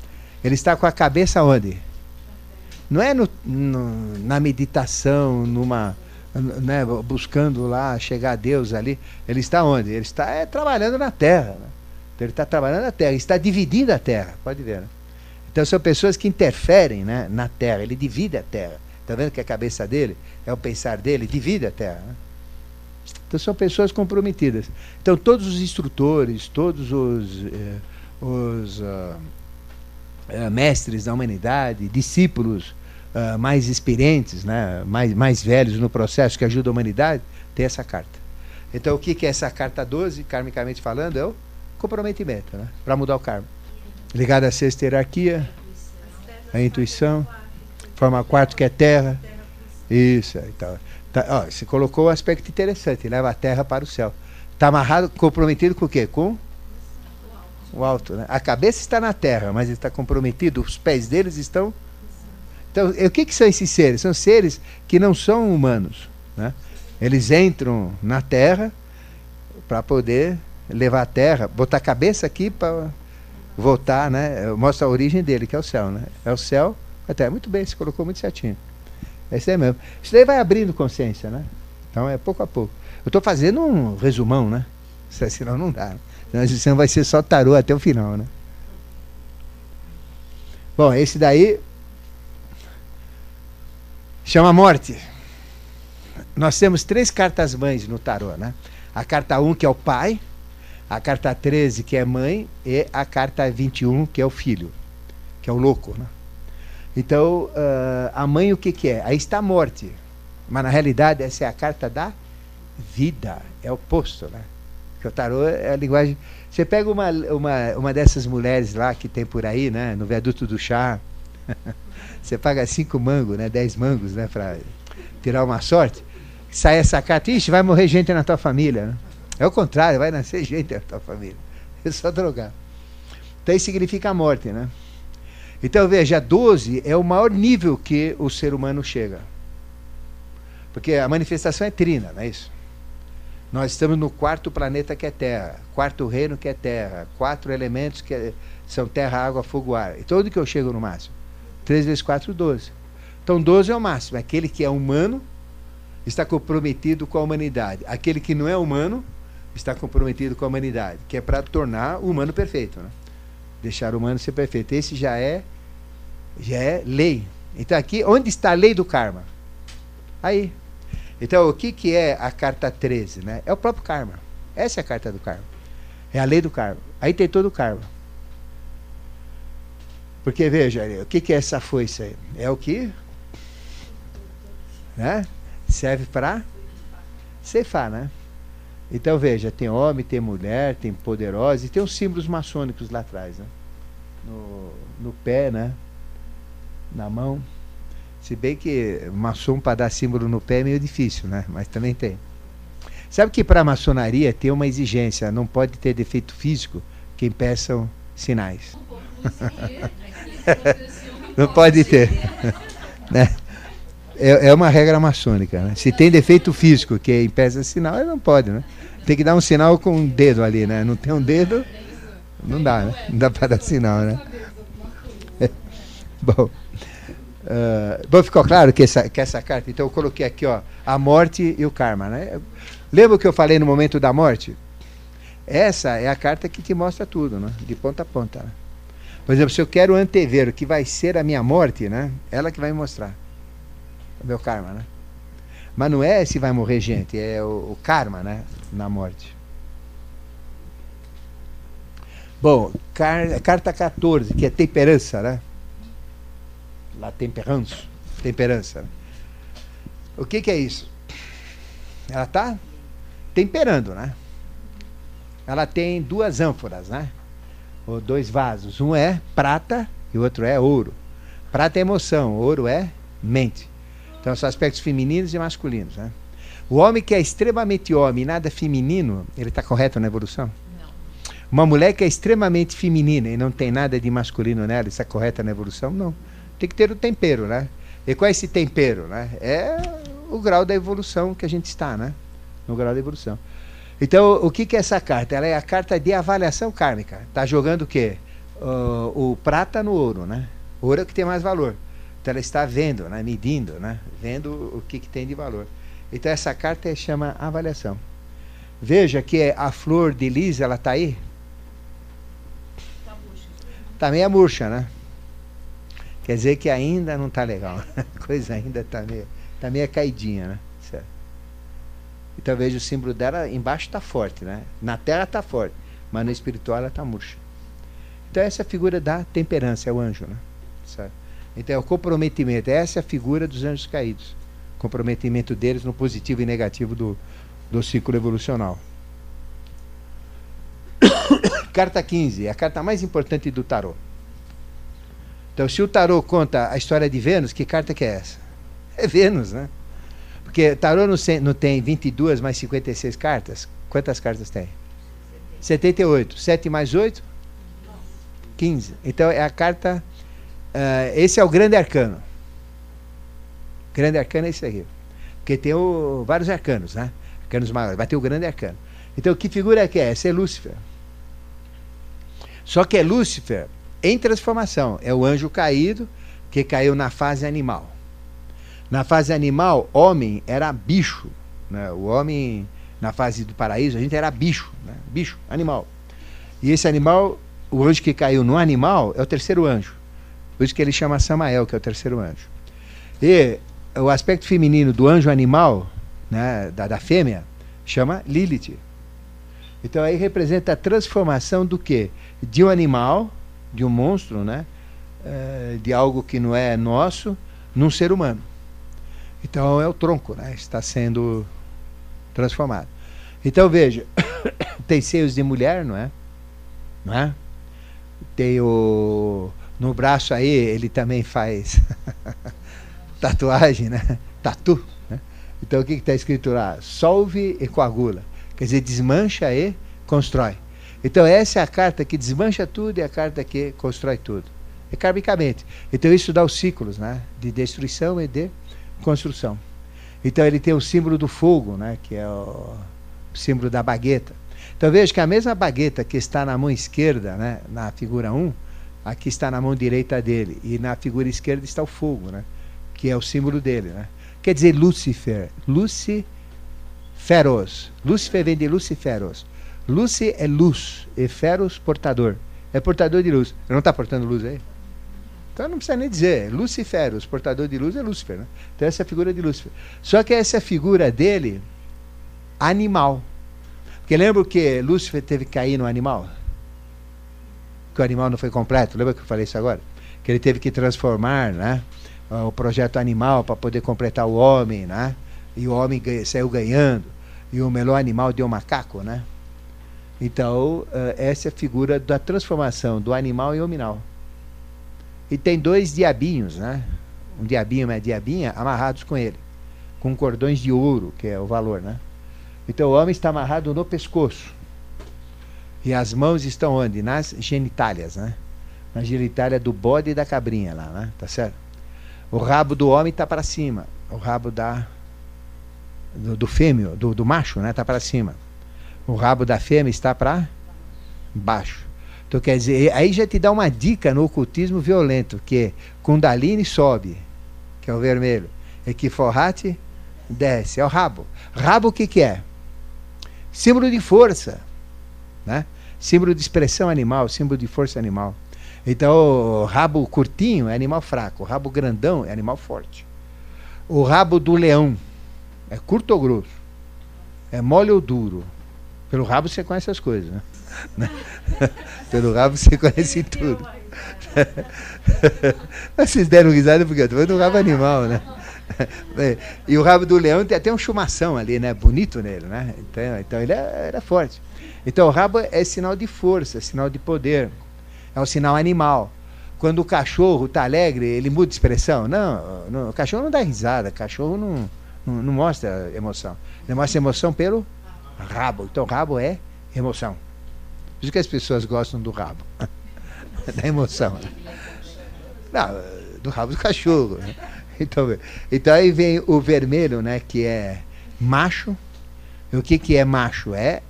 Ele está com a cabeça onde? Não é no, no, na meditação, numa, né, buscando lá chegar a Deus ali. Ele está onde? Ele está é, trabalhando na terra. Né? Então, ele está trabalhando na terra, está dividindo a terra, pode ver. Né? Então são pessoas que interferem né, na terra, ele divide a terra. Está vendo que a cabeça dele é o pensar dele, divide a terra. Né? Então são pessoas comprometidas. Então todos os instrutores, todos os, eh, os uh, mestres da humanidade, discípulos uh, mais experientes, né, mais, mais velhos no processo que ajudam a humanidade, têm essa carta. Então o que, que é essa carta 12, karmicamente falando, é o comprometimento, né, para mudar o karma. Ligado à sexta hierarquia, a intuição, forma quarto que é terra. Isso, então. Tá, ó, você colocou um aspecto interessante, leva a terra para o céu. Está amarrado, comprometido com o quê? Com o alto. Né? A cabeça está na terra, mas está comprometido, os pés deles estão. Então, o que, que são esses seres? São seres que não são humanos. Né? Eles entram na terra para poder levar a terra, botar a cabeça aqui para voltar, né? Mostra a origem dele, que é o céu, né? É o céu, até muito bem, você colocou muito certinho. É isso aí mesmo. Isso daí vai abrindo consciência, né? Então é pouco a pouco. Eu estou fazendo um resumão, né? Senão não dá. Né? Senão vai ser só tarô até o final, né? Bom, esse daí chama morte. Nós temos três cartas mães no tarô, né? A carta 1, que é o pai, a carta 13, que é mãe, e a carta 21, que é o filho, que é o louco, né? Então, uh, a mãe o que, que é? Aí está a morte. Mas na realidade essa é a carta da vida, é o oposto, né? Porque o tarô é a linguagem. Você pega uma, uma, uma dessas mulheres lá que tem por aí, né? No viaduto do chá. você paga cinco mangos, né? Dez mangos, né? Para tirar uma sorte. Sai essa carta, ixi, vai morrer gente na tua família. Né? É o contrário, vai nascer gente na tua família. É só drogar. Então isso significa a morte, né? Então veja, 12 é o maior nível que o ser humano chega. Porque a manifestação é trina, não é isso? Nós estamos no quarto planeta que é Terra, quarto reino que é Terra, quatro elementos que é, são terra, água, fogo, ar. Então onde que eu chego no máximo? 3 vezes 4, 12. Então 12 é o máximo. Aquele que é humano está comprometido com a humanidade. Aquele que não é humano está comprometido com a humanidade, que é para tornar o humano perfeito. Né? Deixar o humano ser perfeito. Esse já é, já é lei. Então aqui, onde está a lei do karma? Aí, então, o que, que é a carta 13? Né? É o próprio karma. Essa é a carta do karma. É a lei do karma. Aí tem todo o karma. Porque, veja, o que, que é essa foice aí? É o que né? serve para ceifar, né? Então, veja, tem homem, tem mulher, tem poderosa, e tem os símbolos maçônicos lá atrás, né? No, no pé, né? Na mão. Se bem que maçom para dar símbolo no pé é meio difícil, né? Mas também tem. Sabe que para a maçonaria tem uma exigência, não pode ter defeito físico quem peçam sinais. não pode ter. né? É, é, uma regra maçônica. Né? Se tem defeito físico que impeça sinal, ele não pode, né? Tem que dar um sinal com um dedo ali, né? Não tem um dedo, não dá, né? Não dá para dar sinal, né? Bom. Uh, bom, ficou claro que essa, que essa carta, então eu coloquei aqui, ó, a morte e o karma, né? Lembra o que eu falei no momento da morte? Essa é a carta que te mostra tudo, né? De ponta a ponta. Né? Por exemplo, se eu quero antever o que vai ser a minha morte, né? Ela que vai me mostrar. Meu karma, né? Mas não é se vai morrer gente, é o, o karma, né? Na morte. Bom, car carta 14, que é temperança, né? La temperança. Temperança. O que, que é isso? Ela está temperando, né? Ela tem duas ânforas, né? Ou dois vasos. Um é prata e o outro é ouro. Prata é emoção, ouro é mente. Então são aspectos femininos e masculinos, né? O homem que é extremamente homem e nada feminino, ele está correto na evolução? Não. Uma mulher que é extremamente feminina e não tem nada de masculino nela, está correta na evolução? Não tem que ter o tempero, né? E qual é esse tempero, né? É o grau da evolução que a gente está, né? No grau da evolução. Então, o que, que é essa carta? Ela é a carta de avaliação kármica. Está jogando o quê? Uh, o prata no ouro, né? O ouro é o que tem mais valor. Então, ela está vendo, né? medindo, né? Vendo o que, que tem de valor. Então, essa carta chama avaliação. Veja que a flor de lis, ela está aí? Está murcha. Está meia murcha, né? Quer dizer que ainda não está legal. A coisa ainda está meio, tá meio caidinha, né? Certo. Então veja o símbolo dela, embaixo está forte, né? Na terra está forte, mas no espiritual ela está murcha. Então essa é a figura da temperança, é o anjo, né? Certo? Então é o comprometimento, essa é a figura dos anjos caídos. Comprometimento deles no positivo e negativo do, do ciclo evolucional. carta 15, é a carta mais importante do tarot. Então, se o tarô conta a história de Vênus, que carta que é essa? É Vênus, né? Porque tarô não, não tem 22 mais 56 cartas. Quantas cartas tem? 78. 7 mais 8? 15. Então, é a carta... Uh, esse é o grande arcano. Grande arcano é esse aqui. Porque tem o, vários arcanos, né? Arcanos maiores. Vai ter o grande arcano. Então, que figura é que é? Essa é Lúcifer. Só que é Lúcifer em transformação. É o anjo caído que caiu na fase animal. Na fase animal, homem era bicho. Né? O homem, na fase do paraíso, a gente era bicho. Né? Bicho, animal. E esse animal, o anjo que caiu no animal, é o terceiro anjo. Por isso que ele chama Samael, que é o terceiro anjo. E o aspecto feminino do anjo animal, né, da, da fêmea, chama Lilith. Então aí representa a transformação do que? De um animal de um monstro, né? É, de algo que não é nosso, num ser humano. Então é o tronco, né? Está sendo transformado. Então veja, tem seios de mulher, não é? Não é? Tem o no braço aí ele também faz tatuagem, né? Tatu. Né? Então o que está escrito lá? Solve e coagula. Quer dizer, desmancha e constrói. Então essa é a carta que desmancha tudo e a carta que constrói tudo. É karmicamente. Então isso dá os ciclos, né? De destruição e de construção. Então ele tem o símbolo do fogo, né? Que é o símbolo da bagueta. Então veja que a mesma bagueta que está na mão esquerda, né? Na figura 1, aqui está na mão direita dele. E na figura esquerda está o fogo, né? Que é o símbolo dele, né? Quer dizer Lúcifer. Luciferos. Lúcifer vem de Luciferos. Luci é luz, e feros, portador. É portador de luz. Não está portando luz aí? Então não precisa nem dizer. Luciferos, portador de luz é Lúcifer. Né? Então essa é a figura de Lúcifer. Só que essa é figura dele, animal. Porque lembra que Lúcifer teve que cair no animal? Que o animal não foi completo. Lembra que eu falei isso agora? Que ele teve que transformar né, o projeto animal para poder completar o homem. Né? E o homem saiu ganhando. E o melhor animal deu macaco, né? Então, uh, essa é a figura da transformação do animal em hominal. E tem dois diabinhos, né? Um diabinho e uma diabinha amarrados com ele, com cordões de ouro, que é o valor, né? Então o homem está amarrado no pescoço. E as mãos estão onde? Nas genitálias, né? Na genitália do bode e da cabrinha lá, né? Tá certo? O rabo do homem está para cima. O rabo da do, do fêmeo, do, do macho, né? Está para cima o rabo da fêmea está para baixo. Então quer dizer, aí já te dá uma dica no ocultismo violento, que Kundalini sobe, que é o vermelho, e que Forrate desce, é o rabo. Rabo o que, que é? Símbolo de força, né? Símbolo de expressão animal, símbolo de força animal. Então, rabo curtinho é animal fraco, o rabo grandão é animal forte. O rabo do leão é curto ou grosso? É mole ou duro? Pelo rabo você conhece as coisas, né? Pelo rabo você conhece tudo. Vocês deram risada porque eu falando do rabo animal, né? E o rabo do leão tem até um chumação ali, né? Bonito nele, né? Então, então ele é, era forte. Então o rabo é sinal de força, é sinal de poder. É um sinal animal. Quando o cachorro está alegre, ele muda de expressão? Não, não, o cachorro não dá risada, o cachorro não, não, não mostra emoção. Ele mostra emoção pelo Rabo. Então, rabo é emoção. Por isso que as pessoas gostam do rabo. da emoção. Não, do rabo do cachorro. Né? Então, então aí vem o vermelho, né? Que é macho. E o que, que é macho? É.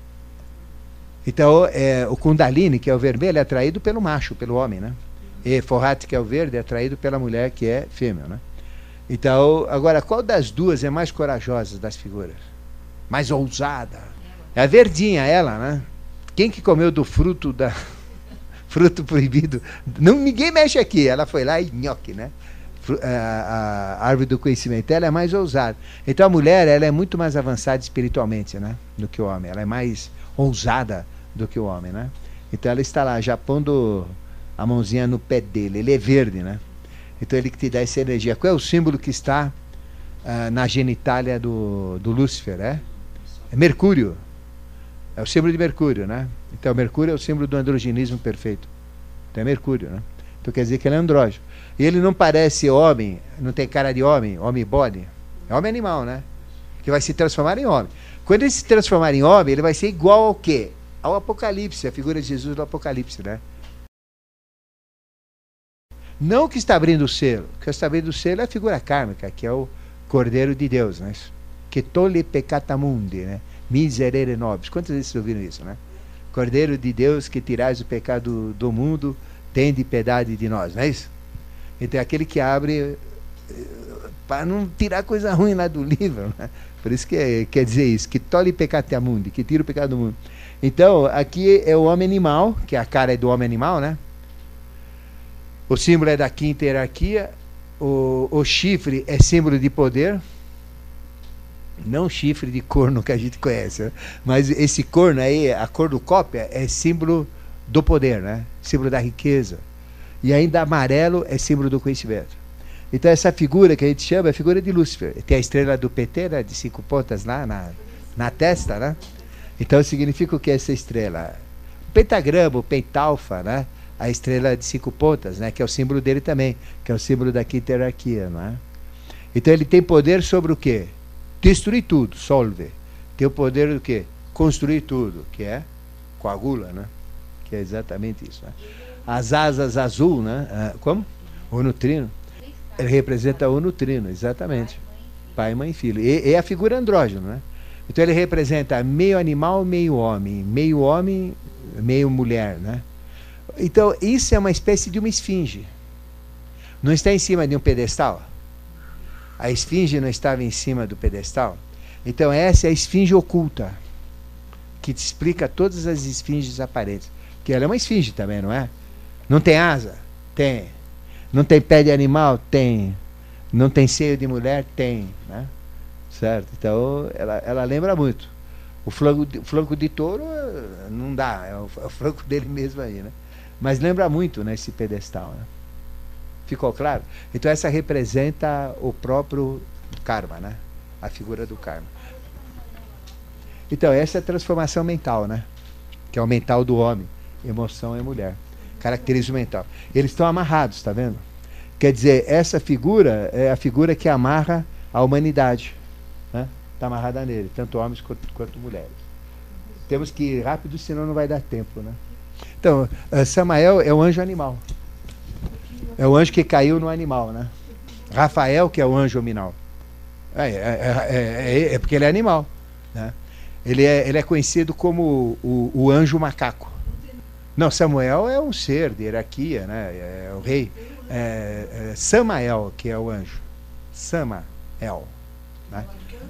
Então, é, o Kundalini, que é o vermelho, é atraído pelo macho, pelo homem, né? E Forrat, que é o verde, é atraído pela mulher, que é fêmea, né? Então, agora, qual das duas é mais corajosa das figuras? Mais ousada? É a verdinha, ela, né? Quem que comeu do fruto da fruto proibido? Não, ninguém mexe aqui. Ela foi lá e nhoque, né? A, a, árvore do conhecimento, ela é mais ousada. Então a mulher, ela é muito mais avançada espiritualmente, né? Do que o homem. Ela é mais ousada do que o homem, né? Então ela está lá, já pondo a mãozinha no pé dele. Ele é verde, né? Então ele que te dá essa energia. Qual é o símbolo que está uh, na genitália do, do Lúcifer, é? É Mercúrio. É o símbolo de Mercúrio, né? Então, Mercúrio é o símbolo do androgenismo perfeito. Então, é Mercúrio, né? Então, quer dizer que ele é andrógeno. E ele não parece homem, não tem cara de homem, homem body. É homem animal, né? Que vai se transformar em homem. Quando ele se transformar em homem, ele vai ser igual ao quê? Ao Apocalipse, a figura de Jesus do Apocalipse, né? Não que está abrindo o selo. Que está abrindo o selo é a figura kármica, que é o Cordeiro de Deus, né? Que tole peccatamundi, né? miserere nobis. Quantas vezes vocês ouviram isso, né? Cordeiro de Deus que tirais o pecado do mundo, tende piedade de nós, não é isso? Então é aquele que abre eh, para não tirar coisa ruim lá do livro, né? Por isso que é, quer dizer isso, que tole pecado mundo, que tira o pecado do mundo. Então, aqui é o homem animal, que a cara é do homem animal, né? O símbolo é da quinta hierarquia, o, o chifre é símbolo de poder, não chifre de corno que a gente conhece, né? mas esse corno aí, a cor do cópia, é símbolo do poder, né? símbolo da riqueza. E ainda amarelo é símbolo do conhecimento. Então essa figura que a gente chama é a figura de Lúcifer. Tem a estrela do PT, né, de cinco pontas lá na, na testa, né? Então significa o que essa estrela? Pentagrama, o pentalfa, né? A estrela de cinco pontas, né? Que é o símbolo dele também, que é o símbolo da quinta hierarquia, não é? Então ele tem poder sobre o quê? Destruir tudo, solve. Tem o poder do quê? Construir tudo, que é coagula, né? Que é exatamente isso. Né? As asas azul, né? Ah, como? O nutrino. Ele representa o nutrino, exatamente. Pai, mãe e filho. E, e a figura andrógeno, né? Então ele representa meio animal, meio homem, meio homem, meio mulher, né? Então isso é uma espécie de uma esfinge. Não está em cima de um pedestal? A esfinge não estava em cima do pedestal? Então essa é a esfinge oculta, que te explica todas as esfinges aparentes. Que ela é uma esfinge também, não é? Não tem asa? Tem. Não tem pé de animal? Tem. Não tem seio de mulher? Tem. Né? Certo? Então, ela, ela lembra muito. O flanco, de, o flanco de touro eh, não dá, é o, é o flanco dele mesmo aí, né? Mas lembra muito né, esse pedestal. Né? Ficou claro? Então essa representa o próprio karma, né? A figura do karma. Então, essa é a transformação mental, né? Que é o mental do homem. Emoção é mulher. Característica mental. Eles estão amarrados, tá vendo? Quer dizer, essa figura é a figura que amarra a humanidade. Está amarrada nele, tanto homens quanto, quanto, mulheres. Temos que ir rápido, senão não vai dar tempo. Né? Então, uh, Samael é o anjo animal. É o anjo que caiu no animal. Né? Rafael, que é o anjo hominal. É, é, é, é, porque ele é animal. Né? Ele, é, ele é conhecido como o, o anjo macaco. Não, Samuel é um ser de hierarquia, né? é o rei é, é, Samael, que é o anjo. Samael. Né?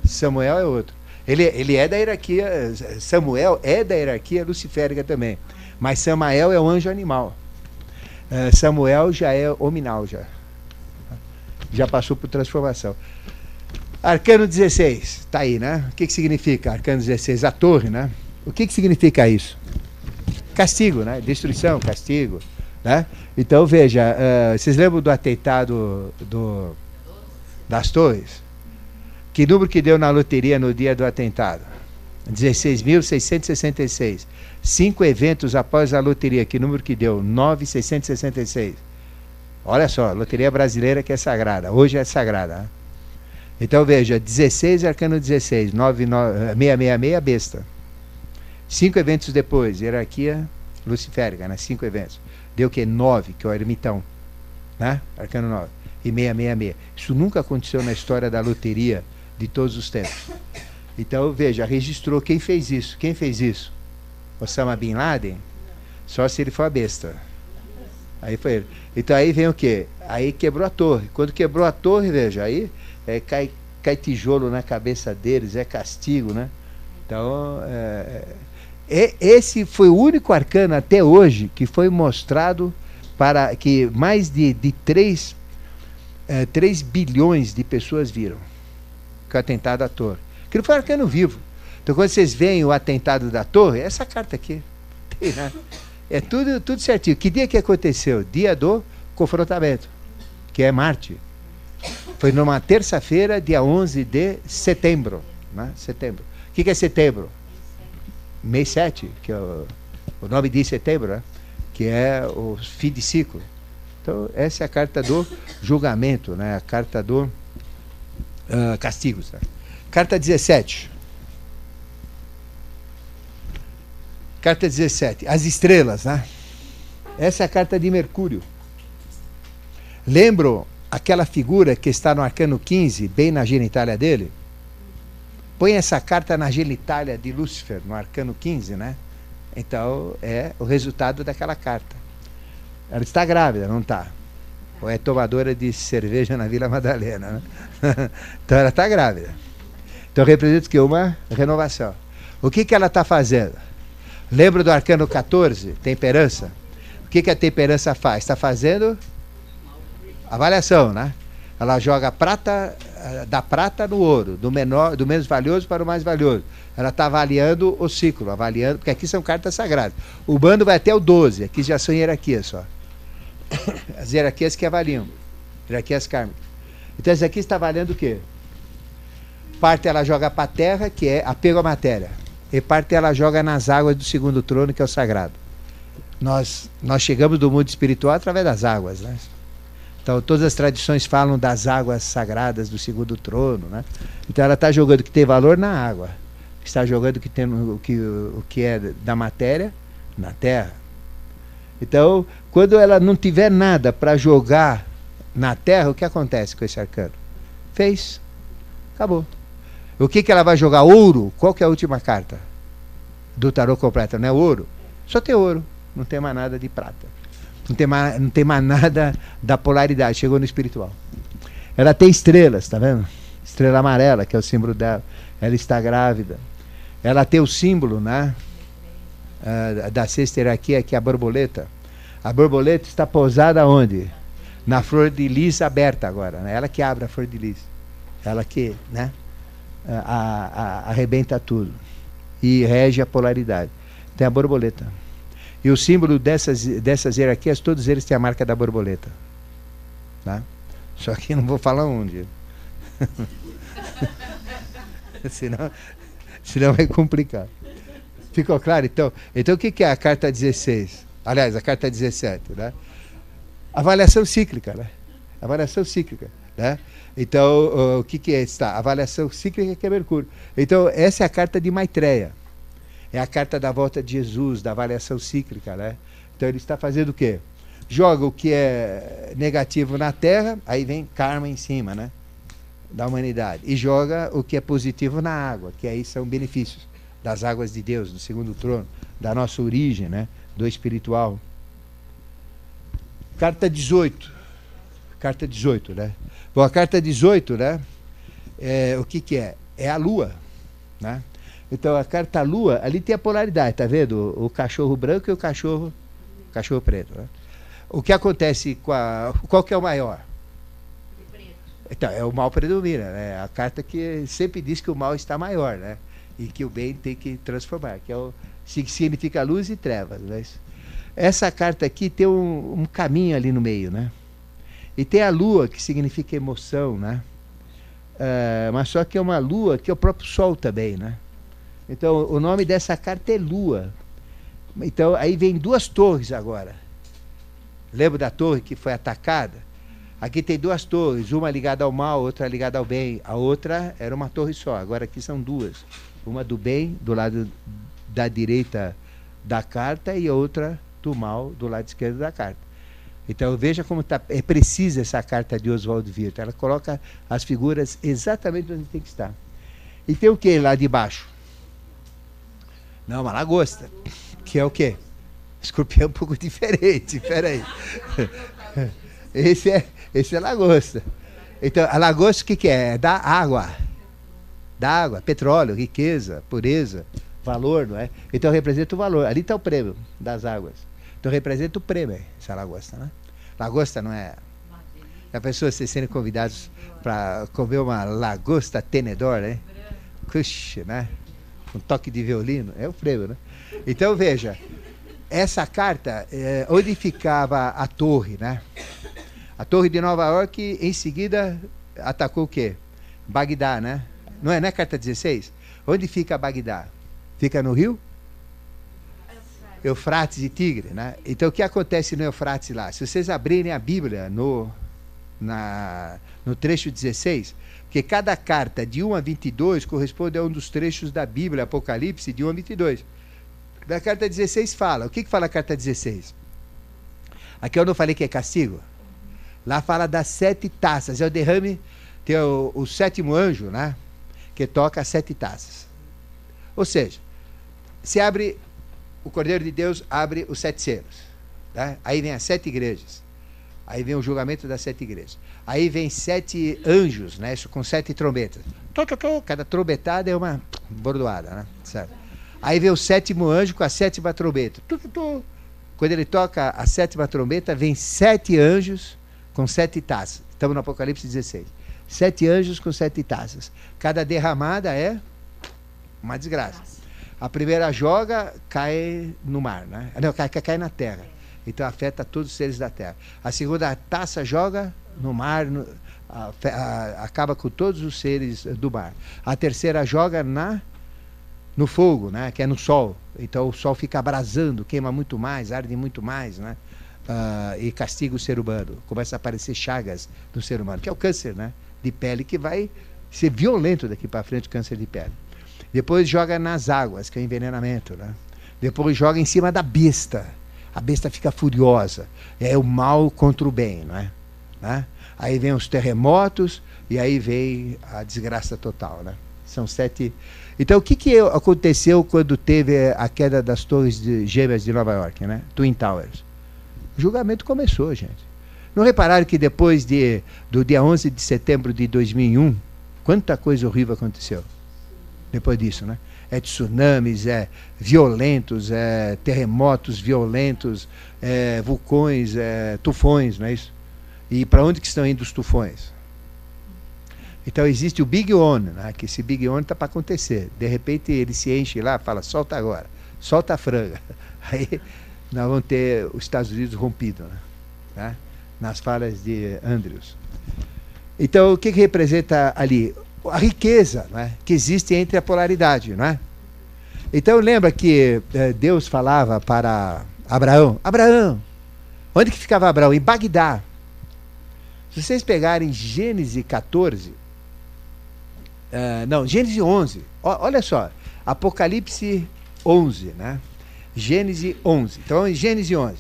Samuel é outro. Ele, ele é da hierarquia, Samuel é da hierarquia luciférica também. Mas Samael é o anjo animal. É, Samuel já é hominal, já. Já passou por transformação. Arcano 16, está aí, né? O que, que significa Arcano 16? A torre, né? O que, que significa isso? Castigo, né? Destruição, castigo. Né? Então, veja, uh, vocês lembram do atentado do, das torres? Que número que deu na loteria no dia do atentado? 16.666. Cinco eventos após a loteria, que número que deu? 9.666. Olha só, loteria brasileira que é sagrada. Hoje é sagrada. Né? Então veja, 16 arcano 16, 9, 9, 666 besta. Cinco eventos depois, hierarquia luciférica, né? Cinco eventos. Deu o quê? 9, que é o ermitão. Né? Arcano 9. E 666. Isso nunca aconteceu na história da loteria de todos os tempos. Então, veja, registrou quem fez isso. Quem fez isso? Osama Bin Laden? Só se ele for a besta. Aí foi ele. Então aí vem o quê? Aí quebrou a torre. Quando quebrou a torre, veja, aí é, cai, cai tijolo na cabeça deles, é castigo, né? Então, é, e, esse foi o único arcano até hoje que foi mostrado para que mais de, de 3, é, 3 bilhões de pessoas viram que o atentado à torre. Não foi arcano vivo. Então, quando vocês veem o atentado da torre, é essa carta aqui. É tudo, tudo certinho. Que dia que aconteceu? Dia do confrontamento, que é Marte. Foi numa terça-feira, dia 11 de setembro. Né? Setembro. O que, que é setembro? mês 7, que é o, o nome de setembro, né? que é o fim de ciclo. Então, essa é a carta do julgamento, né? a carta do uh, castigo. Sabe? Carta 17. Carta 17. As estrelas, né? Essa é a carta de Mercúrio. Lembro aquela figura que está no arcano 15, bem na genitália dele? Põe essa carta na genitália de Lúcifer, no arcano 15, né? Então é o resultado daquela carta. Ela está grávida, não está? Ou é tomadora de cerveja na Vila Madalena, né? então ela está grávida. Então representa que uma renovação. O que, que ela está fazendo? Lembra do arcano 14, temperança? O que, que a temperança faz? Está fazendo avaliação, né? Ela joga prata eh, da prata no ouro, do menor, do menos valioso para o mais valioso. Ela está avaliando o ciclo, avaliando, porque aqui são cartas sagradas. O bando vai até o 12, aqui já são hierarquias só. As hierarquias que avaliam, hierarquias kármicas. Então esse aqui está valendo o quê? Parte ela joga para a terra, que é apego à matéria. e parte ela joga nas águas do segundo trono, que é o sagrado. Nós, nós chegamos do mundo espiritual através das águas, né? Então, todas as tradições falam das águas sagradas do segundo trono, né? Então, ela está jogando o que tem valor na água, está jogando o que, tem, o que, o que é da matéria na terra. Então, quando ela não tiver nada para jogar na terra, o que acontece com esse arcano? Fez. Acabou. O que, que ela vai jogar? Ouro. Qual que é a última carta do tarô completo? Não é ouro? Só tem ouro. Não tem mais nada de prata. Não tem mais, não tem mais nada da polaridade. Chegou no espiritual. Ela tem estrelas, tá vendo? Estrela amarela, que é o símbolo dela. Ela está grávida. Ela tem o símbolo, né? Uh, da sexta hierarquia, que é a borboleta. A borboleta está pousada onde? Na flor de lis aberta agora. Né? Ela que abre a flor de lis. Ela que, né? A, a, arrebenta tudo. E rege a polaridade. Tem a borboleta. E o símbolo dessas, dessas hierarquias, todos eles têm a marca da borboleta. Tá? Só que não vou falar onde. senão, senão vai complicar. Ficou claro? Então, então o que é a carta 16? Aliás, a carta 17, né? Avaliação cíclica, né? Avaliação cíclica, né? Então, o que, que é esta? Avaliação cíclica que é Mercúrio. Então, essa é a carta de Maitreya. É a carta da volta de Jesus, da avaliação cíclica, né? Então ele está fazendo o quê? Joga o que é negativo na Terra, aí vem karma em cima, né? Da humanidade. E joga o que é positivo na água, que aí são benefícios das águas de Deus, do segundo trono, da nossa origem, né? Do espiritual. Carta 18. Carta 18, né? Bom, a carta 18, né? É, o que, que é? É a lua, né? Então a carta lua, ali tem a polaridade, tá vendo? O, o cachorro branco e o cachorro, cachorro preto. Né? O que acontece com a. Qual que é o maior? Então, é o mal predomina, né? A carta que sempre diz que o mal está maior, né? E que o bem tem que transformar, que é o, significa luz e trevas. Né? Essa carta aqui tem um, um caminho ali no meio, né? E tem a lua, que significa emoção, né? Uh, mas só que é uma lua que é o próprio sol também, né? Então, o nome dessa carta é Lua. Então, aí vem duas torres agora. Lembra da torre que foi atacada? Aqui tem duas torres, uma ligada ao mal, outra ligada ao bem. A outra era uma torre só, agora aqui são duas. Uma do bem, do lado da direita da carta, e outra do mal, do lado esquerdo da carta. Então veja como tá, é precisa essa carta de Oswaldo Virta. Ela coloca as figuras exatamente onde tem que estar. E tem o que lá de baixo? Não, uma lagosta. Que é o quê? Escorpião é um pouco diferente, peraí. Esse é, esse é lagosta. Então, a lagosta o que, que é? É da água. Da água, petróleo, riqueza, pureza, valor, não é? Então representa o valor. Ali está o prêmio das águas. Então representa o prêmio, essa lagosta, né? Lagosta não é. A pessoa se serem convidados para comer uma lagosta tenedor, né? Puxa, né? um toque de violino, é o frevo, né? Então veja, essa carta, é, onde ficava a torre, né? A torre de Nova York, em seguida, atacou o quê? Bagdá, né? Não é, não é carta 16? Onde fica Bagdá? Fica no rio? Eufrates e Tigre, né? Então o que acontece no Eufrates lá? Se vocês abrirem a Bíblia no, na, no trecho 16, porque cada carta de 1 a 22 corresponde a um dos trechos da Bíblia, Apocalipse, de 1 a 22. Da carta 16 fala. O que, que fala a carta 16? Aqui eu não falei que é castigo. Lá fala das sete taças. É o derrame, tem o, o sétimo anjo, né? Que toca as sete taças. Ou seja, se abre, o Cordeiro de Deus abre os sete selos. Tá? Aí vem as sete igrejas. Aí vem o julgamento das sete igrejas. Aí vem sete anjos, né? Isso com sete trombetas. Cada trombetada é uma bordoada, né? Certo? Aí vem o sétimo anjo com a sétima trombeta. Quando ele toca a sétima trombeta, vem sete anjos com sete taças. Estamos no Apocalipse 16. Sete anjos com sete taças. Cada derramada é uma desgraça. A primeira joga, cai no mar, né? Não, cai, cai na terra. Então afeta todos os seres da terra. A segunda taça joga no mar, no, a, a, acaba com todos os seres do mar. A terceira joga na no fogo, né? que é no sol. Então o sol fica abrasando, queima muito mais, arde muito mais, né? Uh, e castiga o ser humano. Começa a aparecer chagas no ser humano, que é o câncer né? de pele, que vai ser violento daqui para frente o câncer de pele. Depois joga nas águas, que é o envenenamento. Né? Depois joga em cima da besta. A besta fica furiosa. É o mal contra o bem. Não é? Né? Aí vem os terremotos e aí vem a desgraça total. Né? São sete. Então, o que, que aconteceu quando teve a queda das torres de gêmeas de Nova York, né? Twin Towers? O julgamento começou, gente. Não repararam que depois de, do dia 11 de setembro de 2001, quanta coisa horrível aconteceu? Depois disso, né? É tsunamis, é violentos, é terremotos violentos, é vulcões, é tufões, não é isso? E para onde que estão indo os tufões? Então existe o Big One, né? que esse Big One está para acontecer. De repente ele se enche lá, fala, solta agora, solta a franga. Aí nós vamos ter os Estados Unidos rompido, né? Tá? nas falas de Andrews. Então o que, que representa ali? A riqueza né? que existe entre a polaridade. Não é? Então lembra que eh, Deus falava para Abraão, Abraão, onde que ficava Abraão? Em Bagdá. Se vocês pegarem Gênesis 14, Uh, não, Gênesis 11. O, olha só. Apocalipse 11, né? Gênesis 11. Então, Gênesis 11.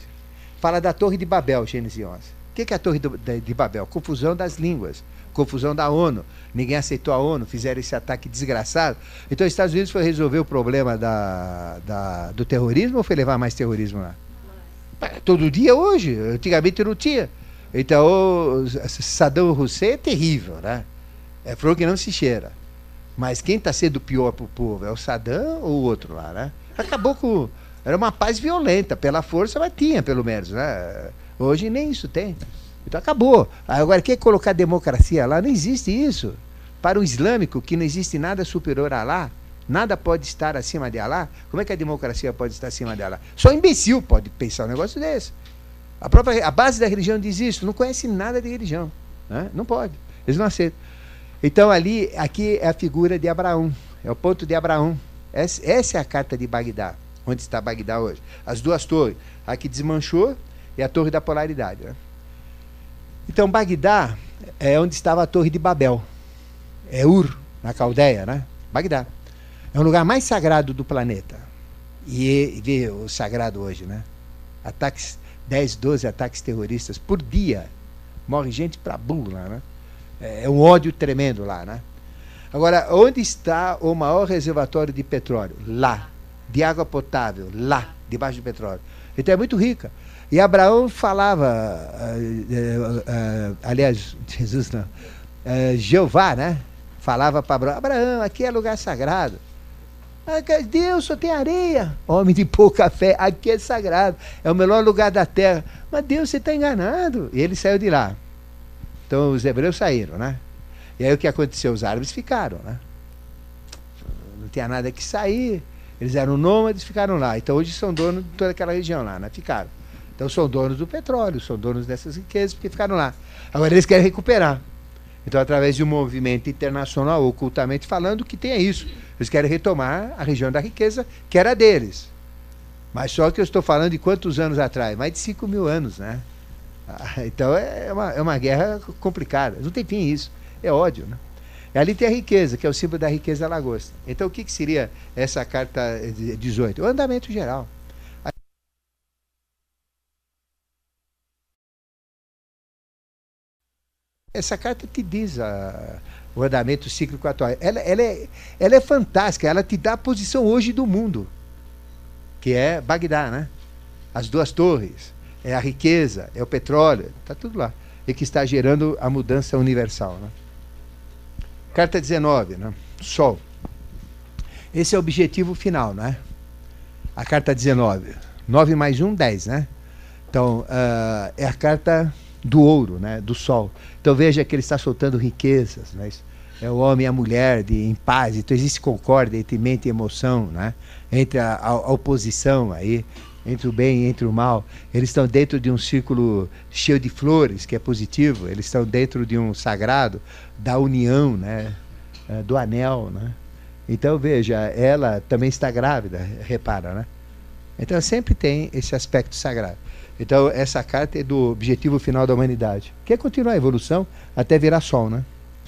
Fala da Torre de Babel, Gênesis 11. O que, é a Torre de Babel? Confusão das línguas. Confusão da ONU. Ninguém aceitou a ONU, fizeram esse ataque desgraçado. Então, os Estados Unidos foi resolver o problema da, da, do terrorismo ou foi levar mais terrorismo lá? Todo dia hoje. Antigamente não tinha. Então, Saddam Hussein é terrível, né? É flor que não se cheira. Mas quem está sendo pior para o povo é o Saddam ou o outro lá, né? Acabou com. Era uma paz violenta, pela força, mas tinha, pelo menos, né? Hoje nem isso tem. Então acabou. Agora, quer colocar democracia lá? Não existe isso. Para o islâmico, que não existe nada superior a lá, nada pode estar acima de Alá, como é que a democracia pode estar acima de Alá? Só imbecil pode pensar um negócio desse. A, própria, a base da religião diz isso, não conhece nada de religião. Né? Não pode. Eles não aceitam. Então ali, aqui é a figura de Abraão, é o ponto de Abraão. Essa, essa é a carta de Bagdá, onde está Bagdá hoje. As duas torres, a que desmanchou e a torre da polaridade. Né? Então Bagdá é onde estava a torre de Babel. É Ur, na Caldeia, né? Bagdá. É o lugar mais sagrado do planeta. E vê o sagrado hoje, né? Ataques, 10, 12 ataques terroristas por dia. Morre gente pra burro lá, né? É, é um ódio tremendo lá, né? Agora, onde está o maior reservatório de petróleo? Lá. De água potável? Lá, debaixo do petróleo. Então é muito rica. E Abraão falava, uh, uh, uh, aliás, Jesus não, Jeová, né? Falava para Abraão, Abraão, aqui é lugar sagrado. Deus só tem areia. Homem de pouca fé, aqui é sagrado. É o melhor lugar da terra. Mas Deus, você está enganado. E ele saiu de lá. Então os hebreus saíram, né? E aí o que aconteceu? Os árabes ficaram, né? Não tinha nada que sair. Eles eram nômades, ficaram lá. Então hoje são donos de toda aquela região lá, né? Ficaram. Então são donos do petróleo, são donos dessas riquezas, porque ficaram lá. Agora eles querem recuperar. Então, através de um movimento internacional, ocultamente falando, que tenha isso. Eles querem retomar a região da riqueza que era deles. Mas só que eu estou falando de quantos anos atrás? Mais de 5 mil anos, né? Ah, então é uma, é uma guerra complicada. Não tem fim isso. É ódio, né? E ali tem a riqueza, que é o símbolo da riqueza da lagosta. Então o que, que seria essa carta 18? O andamento geral. Essa carta te diz a, o andamento cíclico atual. Ela, ela, é, ela é fantástica, ela te dá a posição hoje do mundo, que é Bagdá, né? As duas torres é a riqueza, é o petróleo, está tudo lá. E que está gerando a mudança universal. Né? Carta 19, né? Sol. Esse é o objetivo final, né? A carta 19. 9 mais 1, 10, né? Então, uh, é a carta do ouro, né? Do sol. Então veja que ele está soltando riquezas, né? É o homem e a mulher de, em paz. Então existe concórdia entre mente e emoção, né? Entre a, a, a oposição aí entre o bem e entre o mal. Eles estão dentro de um círculo cheio de flores, que é positivo. Eles estão dentro de um sagrado da união, né? É, do anel, né? Então, veja, ela também está grávida, repara, né? Então, sempre tem esse aspecto sagrado. Então, essa carta é do objetivo final da humanidade, que é continuar a evolução até virar sol, né?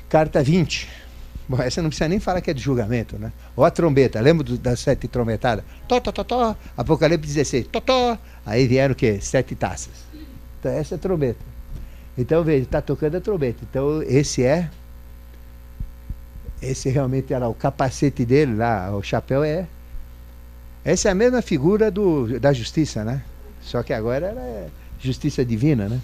Carta 20. Bom, essa não precisa nem falar que é de julgamento, né? Ou a trombeta, lembra do, das sete trombetadas? Tó, tó, tó, tó, Apocalipse 16, tó, tó. Aí vieram o quê? Sete taças. Então, essa é a trombeta. Então, veja, está tocando a trombeta. Então, esse é. Esse realmente era o capacete dele lá, o chapéu é. Essa é a mesma figura do, da justiça, né? Só que agora ela é justiça divina, né?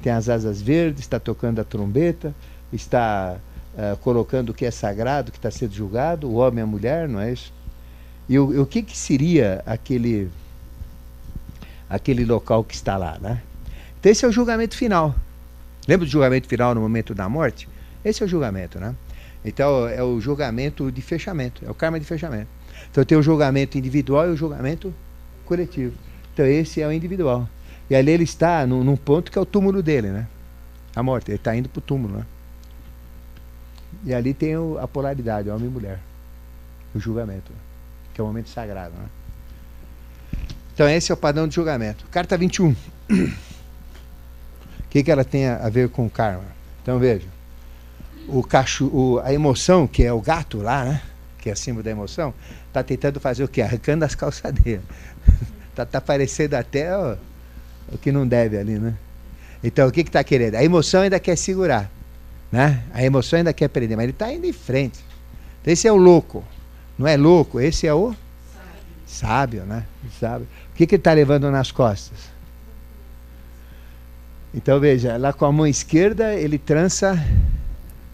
Tem as asas verdes, está tocando a trombeta, está uh, colocando o que é sagrado, que está sendo julgado, o homem e a mulher, não é isso? E o, o que, que seria aquele, aquele local que está lá, né? Então esse é o julgamento final. Lembra do julgamento final no momento da morte? Esse é o julgamento, né? Então é o julgamento de fechamento, é o karma de fechamento. Então tem o julgamento individual e o julgamento coletivo. Então esse é o individual. E ali ele está num, num ponto que é o túmulo dele, né? A morte, ele está indo para o túmulo, né? E ali tem o, a polaridade, homem e mulher. O julgamento, que é o momento sagrado, né? Então esse é o padrão de julgamento. Carta 21. O que, que ela tem a ver com karma? Então veja. O cachorro, a emoção, que é o gato lá, né? Que é acima da emoção, está tentando fazer o quê? Arrancando as calçadeiras. Tá, tá parecendo até ó, o que não deve ali, né? Então, o que está querendo? A emoção ainda quer segurar. Né? A emoção ainda quer prender, mas ele está indo em frente. Então, esse é o louco. Não é louco, esse é o sábio, sábio né? Sábio. O que, que ele está levando nas costas? Então veja, lá com a mão esquerda ele trança,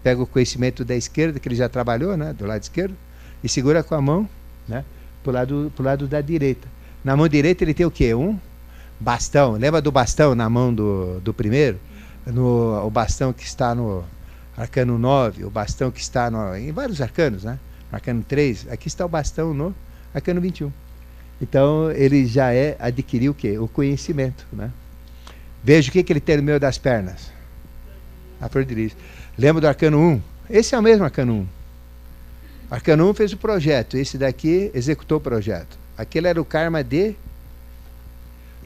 pega o conhecimento da esquerda, que ele já trabalhou, né? Do lado esquerdo, e segura com a mão, né? Pro lado, lado da direita. Na mão direita ele tem o quê? Um bastão. Lembra do bastão na mão do, do primeiro? No, o bastão que está no arcano 9, o bastão que está no, em vários arcanos, né? Arcano 3, aqui está o bastão no arcano 21. Então ele já é adquiriu o quê? O conhecimento, né? Veja o que, que ele tem no meio das pernas. A flor de lis. Lembra do arcano 1? Esse é o mesmo arcano 1. Arcano 1 fez o projeto, esse daqui executou o projeto. Aquele era o karma de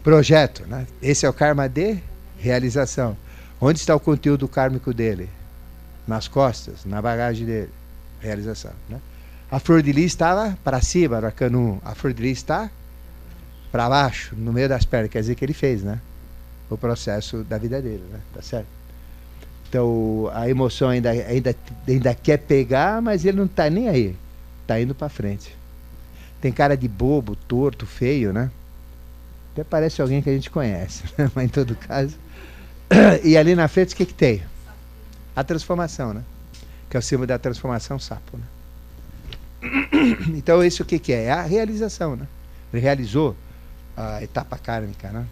projeto. Né? Esse é o karma de realização. Onde está o conteúdo kármico dele? Nas costas, na bagagem dele. Realização. Né? A flor de lis estava para cima, no arcano 1. A flor de lis está para baixo, no meio das pernas. Quer dizer que ele fez, né? O processo da vida dele, né? Tá certo? Então, a emoção ainda, ainda, ainda quer pegar, mas ele não está nem aí. Está indo para frente. Tem cara de bobo, torto, feio, né? Até parece alguém que a gente conhece, né? mas em todo caso. E ali na frente o que, que tem? A transformação, né? Que é o símbolo da transformação sapo, né? Então isso o que, que é? É a realização, né? Ele realizou a etapa kármica, né?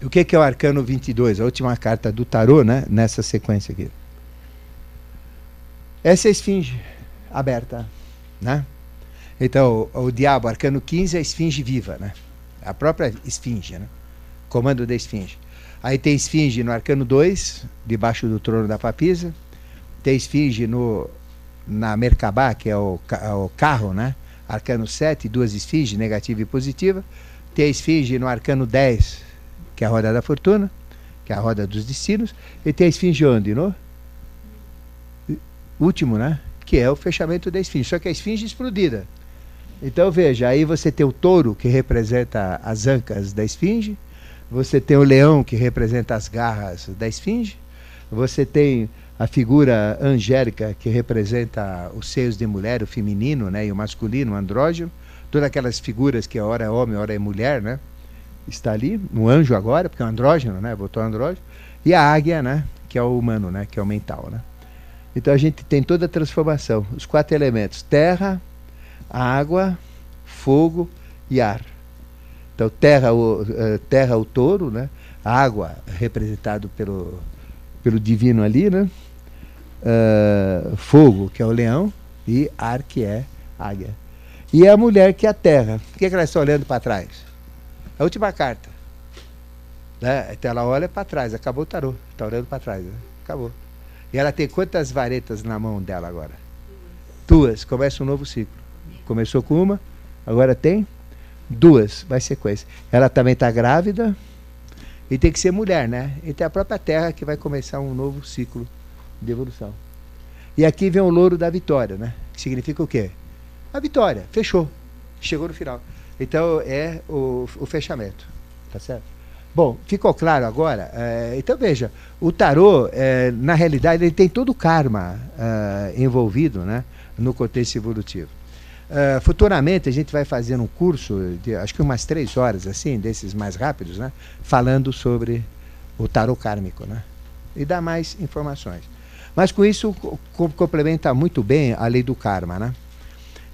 E o que, que é o arcano 22? A última carta do tarô, né? Nessa sequência aqui. Essa é a esfinge aberta, né? Então, o, o diabo, arcano 15, é a esfinge viva, né? A própria esfinge, né? Comando da esfinge. Aí tem esfinge no arcano 2, debaixo do trono da papisa. Tem esfinge no, na Merkabah, que é o, o carro, né? Arcano 7, duas esfinges, negativa e positiva. Tem esfinge no arcano 10, que é a roda da fortuna, que é a roda dos destinos. E tem a esfinge onde? No último, né? Que é o fechamento da esfinge. Só que a esfinge explodida. Então veja, aí você tem o touro que representa as ancas da esfinge, você tem o leão que representa as garras da esfinge, você tem a figura angélica que representa os seios de mulher, o feminino, né, e o masculino, o andrógeno, todas aquelas figuras que hora é homem, hora é mulher, né, está ali, no anjo agora, porque é um andrógeno, né, botou andrógeno, e a águia, né, que é o humano, né, que é o mental, né. Então a gente tem toda a transformação, os quatro elementos: terra, água, fogo e ar. Então, terra, o, uh, terra, o touro, né? água, representado pelo, pelo divino ali, né? Uh, fogo, que é o leão, e ar, que é águia. E a mulher, que é a terra. O que, é que ela está olhando para trás? A última carta. Né? Então ela olha para trás, acabou o tarô. Está olhando para trás, né? acabou. E ela tem quantas varetas na mão dela agora? Duas, começa um novo ciclo. Começou com uma, agora tem duas, vai sequência. Ela também está grávida e tem que ser mulher, né? E tem a própria Terra que vai começar um novo ciclo de evolução. E aqui vem o louro da vitória, né? Que significa o quê? A vitória, fechou, chegou no final. Então é o, o fechamento, tá certo? Bom, ficou claro agora? É, então veja, o tarô, é, na realidade, ele tem todo o karma é, envolvido né, no contexto evolutivo. Uh, futuramente a gente vai fazer um curso de acho que umas três horas assim, desses mais rápidos, né? Falando sobre o tarô kármico, né? E dar mais informações. Mas com isso co complementa muito bem a lei do karma, né?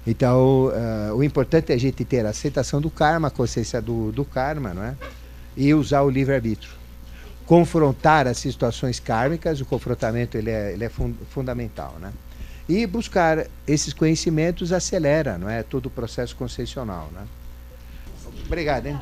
Então, uh, o importante é a gente ter a aceitação do karma, a consciência do, do karma, não é? E usar o livre-arbítrio. Confrontar as situações kármicas, o confrontamento ele é, ele é fun fundamental, né? E buscar esses conhecimentos acelera, não é, todo o processo concessional, né? Obrigado, hein?